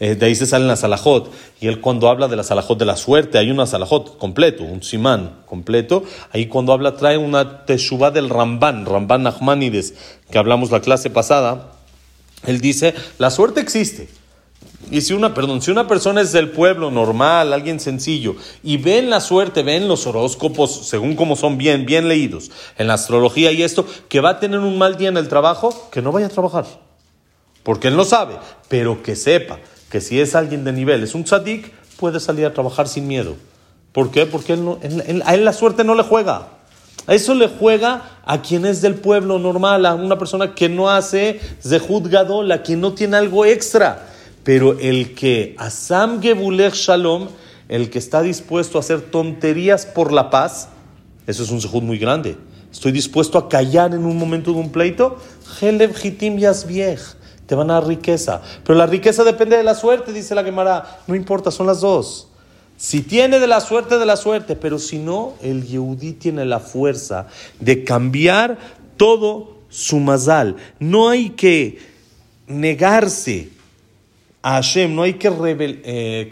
eh, de ahí se salen las alajot. Y él cuando habla de las alajot de la suerte, hay una alajot completo, un simán completo. Ahí cuando habla trae una teshuvá del Ramban, Ramban Nachmanides, que hablamos la clase pasada. Él dice, la suerte existe. Y si una, perdón, si una persona es del pueblo normal, alguien sencillo, y ven la suerte, ven los horóscopos, según como son bien, bien leídos, en la astrología y esto, que va a tener un mal día en el trabajo, que no vaya a trabajar. Porque él no sabe, pero que sepa que si es alguien de nivel, es un tzadik, puede salir a trabajar sin miedo. ¿Por qué? Porque él a él la suerte no le juega. A eso le juega a quien es del pueblo normal, a una persona que no hace zehut gadol, a quien no tiene algo extra. Pero el que, Asam Gebulech Shalom, el que está dispuesto a hacer tonterías por la paz, eso es un zehut muy grande. Estoy dispuesto a callar en un momento de un pleito. Helev hitim yasbiech. Te van a dar riqueza. Pero la riqueza depende de la suerte, dice la Gemara. No importa, son las dos. Si tiene de la suerte, de la suerte. Pero si no, el Yehudí tiene la fuerza de cambiar todo su mazal. No hay que negarse a Hashem, no hay que rebel- eh.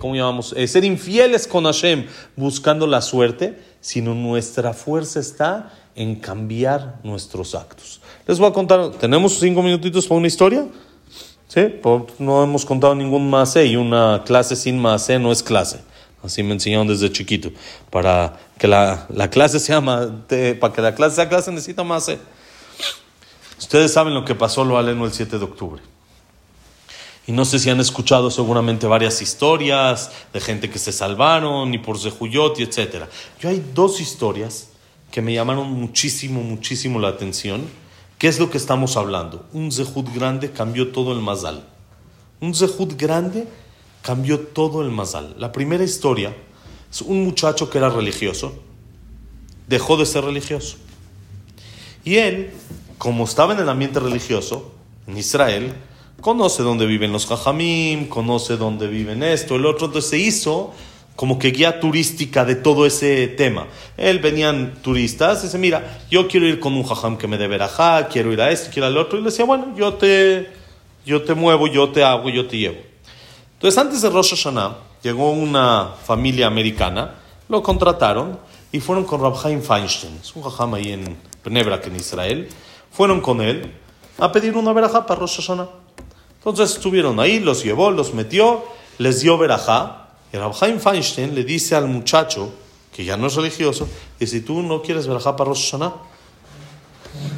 Eh, ser infieles con Hashem buscando la suerte, sino nuestra fuerza está en cambiar nuestros actos. Les voy a contar, ¿tenemos cinco minutitos para una historia? ¿Sí? No hemos contado ningún masé y una clase sin masé no es clase. Así me enseñaron desde chiquito. Para que la, la clase sea de- para que la clase sea clase necesita masé. Ustedes saben lo que pasó lo aleno el 7 de octubre. Y no sé si han escuchado seguramente varias historias de gente que se salvaron y por Zehuyot y etc. Yo hay dos historias que me llamaron muchísimo, muchísimo la atención. ¿Qué es lo que estamos hablando? Un Zehut grande cambió todo el Mazal. Un Zehut grande cambió todo el Mazal. La primera historia es un muchacho que era religioso, dejó de ser religioso. Y él, como estaba en el ambiente religioso, en Israel, conoce dónde viven los jajamim, conoce dónde viven esto, el otro, entonces se hizo como que guía turística de todo ese tema. Él venían turistas, dice, mira, yo quiero ir con un jajam que me dé verajá, quiero ir a esto, quiero al otro, y le decía, bueno, yo te, yo te muevo, yo te hago, yo te llevo. Entonces, antes de Rosh Hashanah, llegó una familia americana, lo contrataron y fueron con Rab Chaim Feinstein, es un jajam ahí en Bnebrak, en Israel. Fueron con él a pedir una verajá para Rosh Hashanah. Entonces estuvieron ahí, los llevó, los metió, les dio verajá. Y Rab Chaim Feinstein le dice al muchacho, que ya no es religioso, dice, tú no quieres verajá para Rosh Hashanah?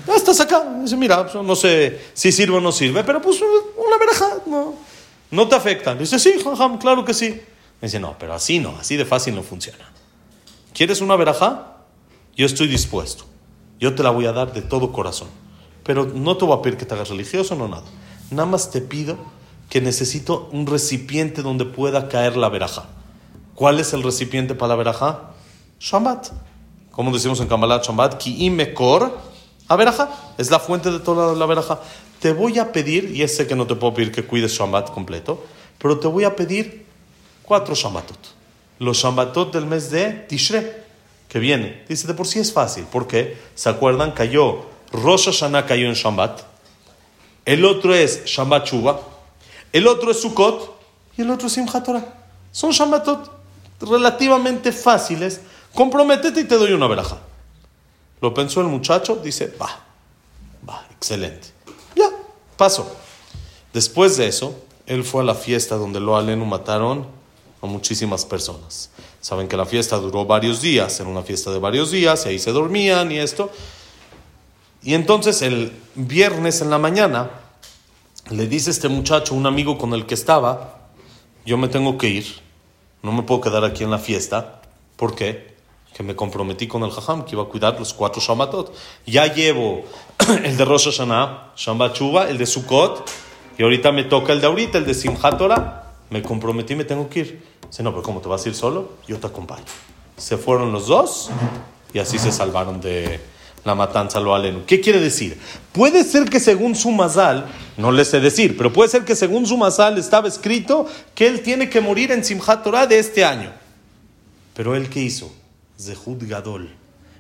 Ya estás acá. Dice, mira, pues, no sé si sirve o no sirve, pero pues una verajá, no, no te afecta. Dice, sí, jajam, claro que sí. Dice, no, pero así no, así de fácil no funciona. ¿Quieres una verajá? Yo estoy dispuesto. Yo te la voy a dar de todo corazón. Pero no te voy a pedir que te hagas religioso, no nada. Nada más te pido que necesito un recipiente donde pueda caer la veraja. ¿Cuál es el recipiente para la veraja? Shambat. Como decimos en Kabbalah, Shambat, ki imekor, a veraja. Es la fuente de toda la veraja. Te voy a pedir, y sé que no te puedo pedir que cuides Shambat completo, pero te voy a pedir cuatro Shambatot. Los Shambatot del mes de Tishre, que viene. Dice, de por sí es fácil. ¿Por qué? ¿Se acuerdan? Cayó, Rosh Hashanah cayó en Shambat. El otro es Shambat Chuba. El otro es Sukkot. Y el otro es Simchat Torah. Son Shambatot relativamente fáciles. Comprométete y te doy una veraja. Lo pensó el muchacho, dice, va, va, excelente. Ya, pasó. Después de eso, él fue a la fiesta donde lo alenu mataron a muchísimas personas. Saben que la fiesta duró varios días, era una fiesta de varios días, y ahí se dormían y esto. Y entonces el viernes en la mañana le dice este muchacho, un amigo con el que estaba, yo me tengo que ir, no me puedo quedar aquí en la fiesta. ¿Por qué? Que me comprometí con el Jajam que iba a cuidar los cuatro Shambatot. Ya llevo el de Rosh Hashanah, Shambat Chuba, el de Sukkot, y ahorita me toca el de ahorita, el de Simchat. Me comprometí, me tengo que ir. Dice, no, pero ¿cómo te vas a ir solo? Yo te acompaño. Se fueron los dos y así se salvaron de la matanza lo alenu. ¿Qué quiere decir? Puede ser que según su mazal, no le sé decir, pero puede ser que según su mazal estaba escrito que él tiene que morir en Simchat Torah de este año. Pero él qué hizo? Zehud Gadol.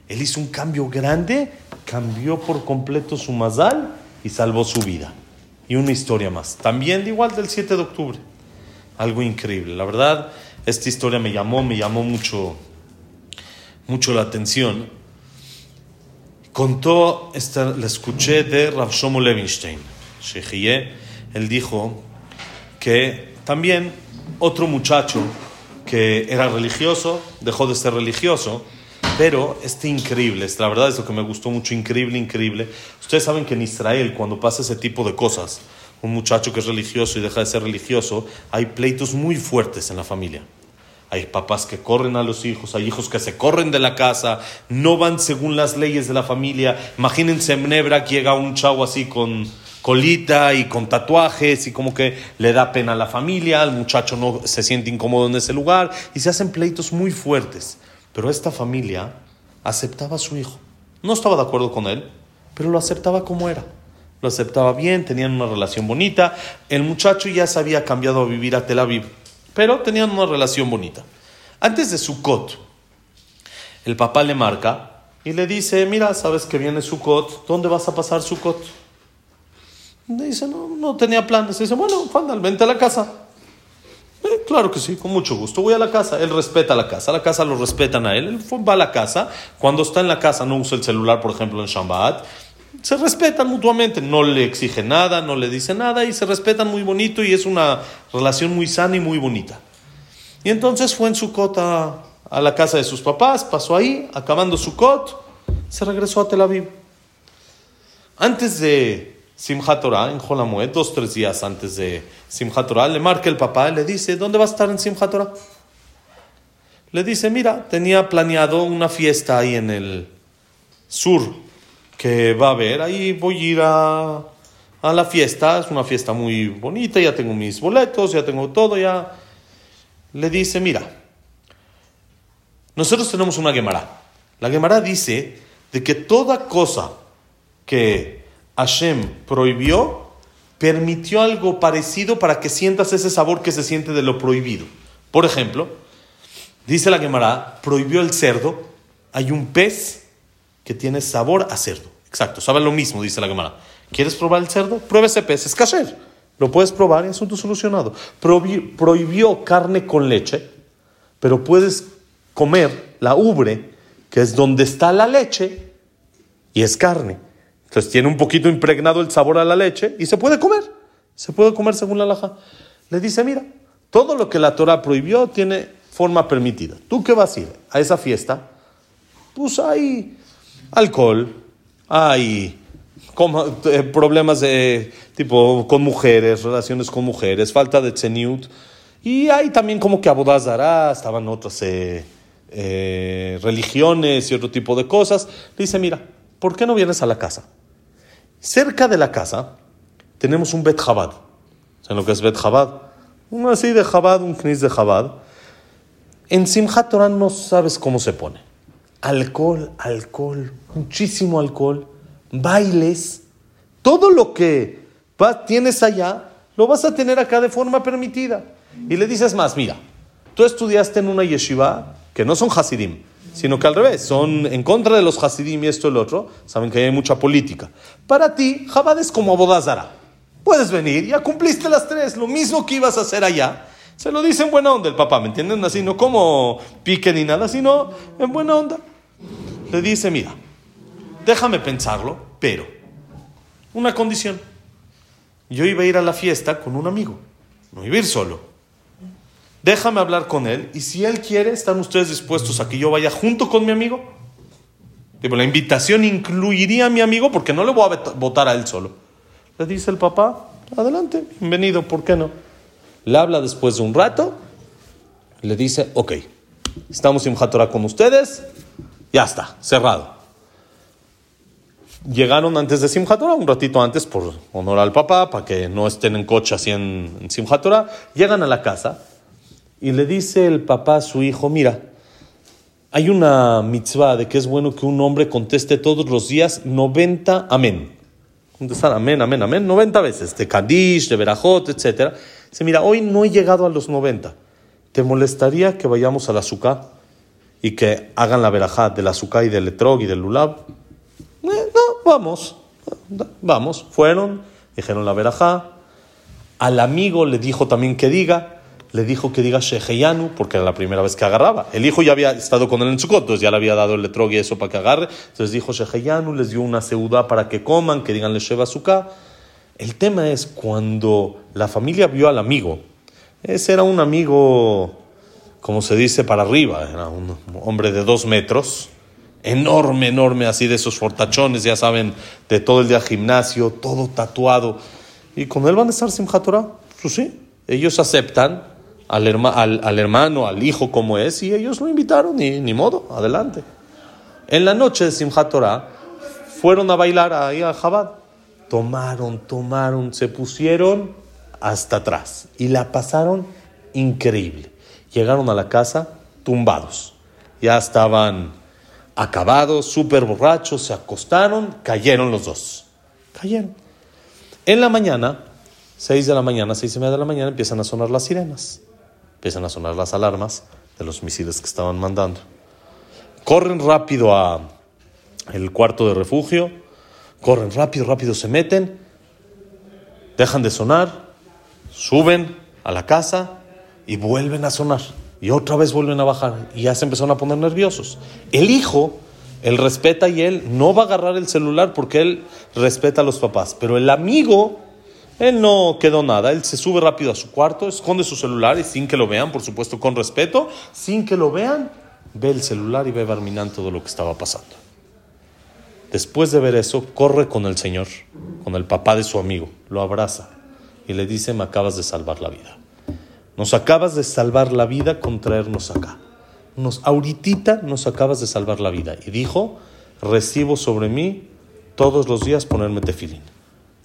Él hizo un cambio grande, cambió por completo su mazal y salvó su vida. Y una historia más. También igual del 7 de octubre. Algo increíble. La verdad, esta historia me llamó, me llamó mucho, mucho la atención. Contó, esta, la escuché de Rav Shlomo Levinstein. Shehiyeh, él dijo que también otro muchacho que era religioso, dejó de ser religioso, pero este increíble, la verdad es lo que me gustó mucho, increíble, increíble. Ustedes saben que en Israel, cuando pasa ese tipo de cosas, un muchacho que es religioso y deja de ser religioso, hay pleitos muy fuertes en la familia. Hay papás que corren a los hijos, hay hijos que se corren de la casa, no van según las leyes de la familia. Imagínense en Nebra que llega un chavo así con colita y con tatuajes y como que le da pena a la familia, el muchacho no se siente incómodo en ese lugar y se hacen pleitos muy fuertes. Pero esta familia aceptaba a su hijo. No estaba de acuerdo con él, pero lo aceptaba como era. Lo aceptaba bien, tenían una relación bonita. El muchacho ya se había cambiado a vivir a Tel Aviv, pero tenían una relación bonita. Antes de Sukkot, el papá le marca y le dice, mira, sabes que viene Sukkot, ¿dónde vas a pasar Sukkot? Le dice, no, no tenía planes. Dice, bueno, Fandal, vente a la casa. Eh, claro que sí, con mucho gusto. Voy a la casa. Él respeta la casa. La casa lo respetan a él. Él va a la casa. Cuando está en la casa no usa el celular, por ejemplo, en Shambat. Se respetan mutuamente. No le exige nada, no le dice nada y se respetan muy bonito y es una relación muy sana y muy bonita. Y entonces fue en Sukkot a, a la casa de sus papás, pasó ahí, acabando Sukkot, se regresó a Tel Aviv. Antes de Simchat Torah, en Jolamuet, dos tres días antes de Simchat Torah, le marca el papá y le dice, ¿dónde vas a estar en Simchat Torah? Le dice, mira, tenía planeado una fiesta ahí en el sur que va a haber, ahí voy a ir a, a la fiesta, es una fiesta muy bonita, ya tengo mis boletos, ya tengo todo, ya. Le dice, mira, nosotros tenemos una Gemara. La Gemara dice de que toda cosa que Hashem prohibió, permitió algo parecido para que sientas ese sabor que se siente de lo prohibido. Por ejemplo, dice la Gemara, prohibió el cerdo, hay un pez que tiene sabor a cerdo. Exacto, sabe lo mismo, dice la Gemara. ¿Quieres probar el cerdo? Prueba ese pez, es kasher. Lo puedes probar y asunto solucionado. Prohibi- prohibió carne con leche, pero puedes comer la ubre, que es donde está la leche, y es carne. Entonces tiene un poquito impregnado el sabor a la leche y se puede comer. Se puede comer según la laja. Le dice, mira, todo lo que la Torah prohibió tiene forma permitida. ¿Tú qué vas a ir a esa fiesta? Pues hay alcohol, hay eh, problemas de tipo con mujeres, relaciones con mujeres, falta de tzeniut. Y hay también como que abodazará, estaban otras eh, eh, religiones y otro tipo de cosas. Dice, mira, ¿por qué no vienes a la casa? Cerca de la casa tenemos un Bet Chabad. en lo que es Bet Chabad. Uno así de Chabad, un knis de Chabad. En Simchat Torah no sabes cómo se pone. Alcohol, alcohol, muchísimo alcohol, bailes, todo lo que tienes allá, lo vas a tener acá de forma permitida. Y le dices más, mira, tú estudiaste en una yeshiva que no son Hasidim, sino que al revés, son en contra de los Hasidim y esto y lo otro, saben que hay mucha política. Para ti, Jabad es como Abodazara. Puedes venir, ya cumpliste las tres, lo mismo que ibas a hacer allá. Se lo dice en buena onda el papá, ¿me entienden? Así, no como pique ni nada, sino en buena onda. Le dice, mira, déjame pensarlo, pero una condición. Yo iba a ir a la fiesta con un amigo, no iba a ir solo. Déjame hablar con él y si él quiere, ¿están ustedes dispuestos a que yo vaya junto con mi amigo? Digo, la invitación incluiría a mi amigo porque no le voy a votar a él solo. Le dice el papá, adelante, bienvenido, ¿por qué no? Le habla después de un rato, le dice, ok, estamos en Torah con ustedes, ya está, cerrado. Llegaron antes de Simchat un ratito antes, por honor al papá, para que no estén en coche así en, en. Llegan a la casa y le dice el papá a su hijo, mira, hay una mitzvah de que es bueno que un hombre conteste todos los días 90 amén. Contestar amén, amén, amén, 90 veces, de Kadish, de Berajot, etc. Dice, mira, hoy no he llegado a los 90. ¿Te molestaría que vayamos a la azúcar y que hagan la verajá del azúcar y del etrog y del lulab? Eh, no, vamos, vamos. Fueron, dijeron la verajá. Al amigo le dijo también que diga, le dijo que diga Sheheyanu, porque era la primera vez que agarraba. El hijo ya había estado con él en Sukkot, entonces ya le había dado el etrog y eso para que agarre. Entonces dijo Sheheyanu, les dio una seudá para que coman, que digan Sheva Sukkah. El tema es cuando la familia vio al amigo. Ese era un amigo, como se dice, para arriba. Era un hombre de dos metros, enorme, enorme, así de esos fortachones, ya saben, de todo el día gimnasio, todo tatuado. Y con él van a estar Simchat Torah. Pues sí, ellos aceptan al, herma- al, al hermano, al hijo como es, y ellos lo invitaron, y ni modo, adelante. En la noche de Simchat fueron a bailar ahí a Jabad. Tomaron, tomaron, se pusieron hasta atrás y la pasaron increíble. Llegaron a la casa tumbados. Ya estaban acabados, súper borrachos, se acostaron, cayeron los dos. Cayeron. En la mañana, 6 de la mañana, seis y media de la mañana, empiezan a sonar las sirenas. Empiezan a sonar las alarmas de los misiles que estaban mandando. Corren rápido a el cuarto de refugio, corren rápido, rápido se meten, dejan de sonar, suben a la casa y vuelven a sonar. Y otra vez vuelven a bajar y ya se empezaron a poner nerviosos. El hijo, él respeta y él no va a agarrar el celular porque él respeta a los papás. Pero el amigo, él no quedó nada. Él se sube rápido a su cuarto, esconde su celular y sin que lo vean, por supuesto con respeto, sin que lo vean, ve el celular y ve Barminan todo lo que estaba pasando. Después de ver eso, corre con el Señor, con el papá de su amigo, lo abraza y le dice, me acabas de salvar la vida. Nos acabas de salvar la vida con traernos acá. Nos, ahorita nos acabas de salvar la vida. Y dijo, recibo sobre mí todos los días ponerme tefilín.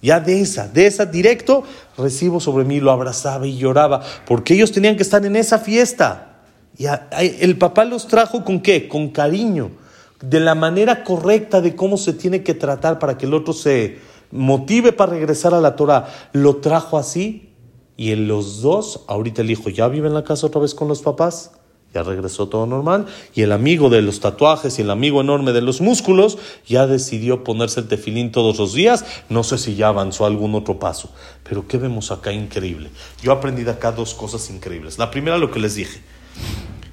Ya de esa, de esa directo, recibo sobre mí, lo abrazaba y lloraba, porque ellos tenían que estar en esa fiesta. Y el papá los trajo con qué? Con cariño, de la manera correcta de cómo se tiene que tratar para que el otro se motive para regresar a la Torah. Lo trajo así y en los dos, ahorita el hijo ya vive en la casa otra vez con los papás, ya regresó todo normal, y el amigo de los tatuajes y el amigo enorme de los músculos ya decidió ponerse el tefilín todos los días, no sé si ya avanzó algún otro paso, pero ¿qué vemos acá increíble? Yo aprendí de acá dos cosas increíbles. La primera, lo que les dije,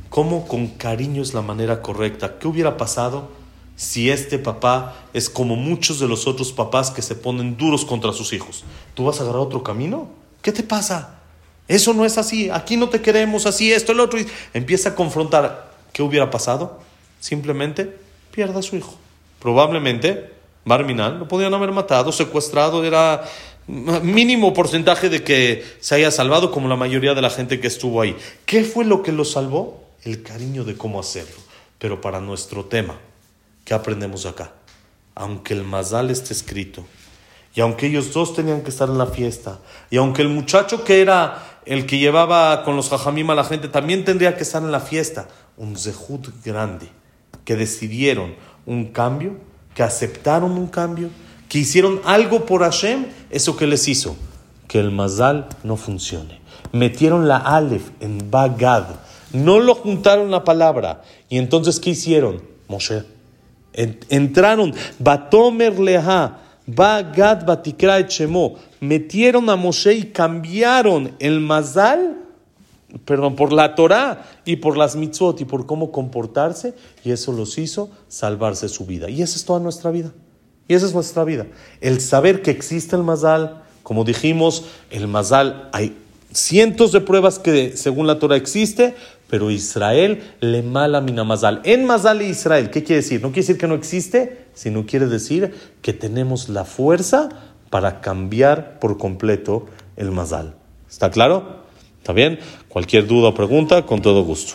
cómo con cariño es la manera correcta. ¿Qué hubiera pasado si este papá es como muchos de los otros papás que se ponen duros contra sus hijos? ¿Tú vas a agarrar otro camino? ¿Qué te pasa? Eso no es así, aquí no te queremos así, esto, el otro. Empieza a confrontar. ¿Qué hubiera pasado? Simplemente pierda a su hijo. Probablemente Barminal lo podían haber matado, secuestrado, era mínimo porcentaje de que se haya salvado como la mayoría de la gente que estuvo ahí. ¿Qué fue lo que lo salvó? El cariño de cómo hacerlo. Pero para nuestro tema, ¿qué aprendemos acá? Aunque el Mazal esté escrito Y aunque ellos dos tenían que estar en la fiesta, y aunque el muchacho que era el que llevaba con los jajamim a la gente también tendría que estar en la fiesta, un zehut grande, que decidieron un cambio, que aceptaron un cambio, que hicieron algo por Hashem, eso que les hizo, que el mazal no funcione. Metieron la alef en Bagad, no lo juntaron la palabra. Y entonces, ¿qué hicieron? Moshe. En- Entraron, Batomer Leha, Bagad Batikra et Shemo. Metieron a Moshe y cambiaron el mazal, perdón, por la Torah y por las mitzvot y por cómo comportarse. Y eso los hizo salvarse su vida. Y esa es toda nuestra vida. Y esa es nuestra vida. El saber que existe el mazal, como dijimos, el mazal hay cientos de pruebas que según la Torah existe, pero Israel le mala mina mazal. En mazal Israel, ¿qué quiere decir? No quiere decir que no existe, sino quiere decir que tenemos la fuerza para cambiar por completo el mazal. ¿Está claro? ¿Está bien? Cualquier duda o pregunta, con todo gusto.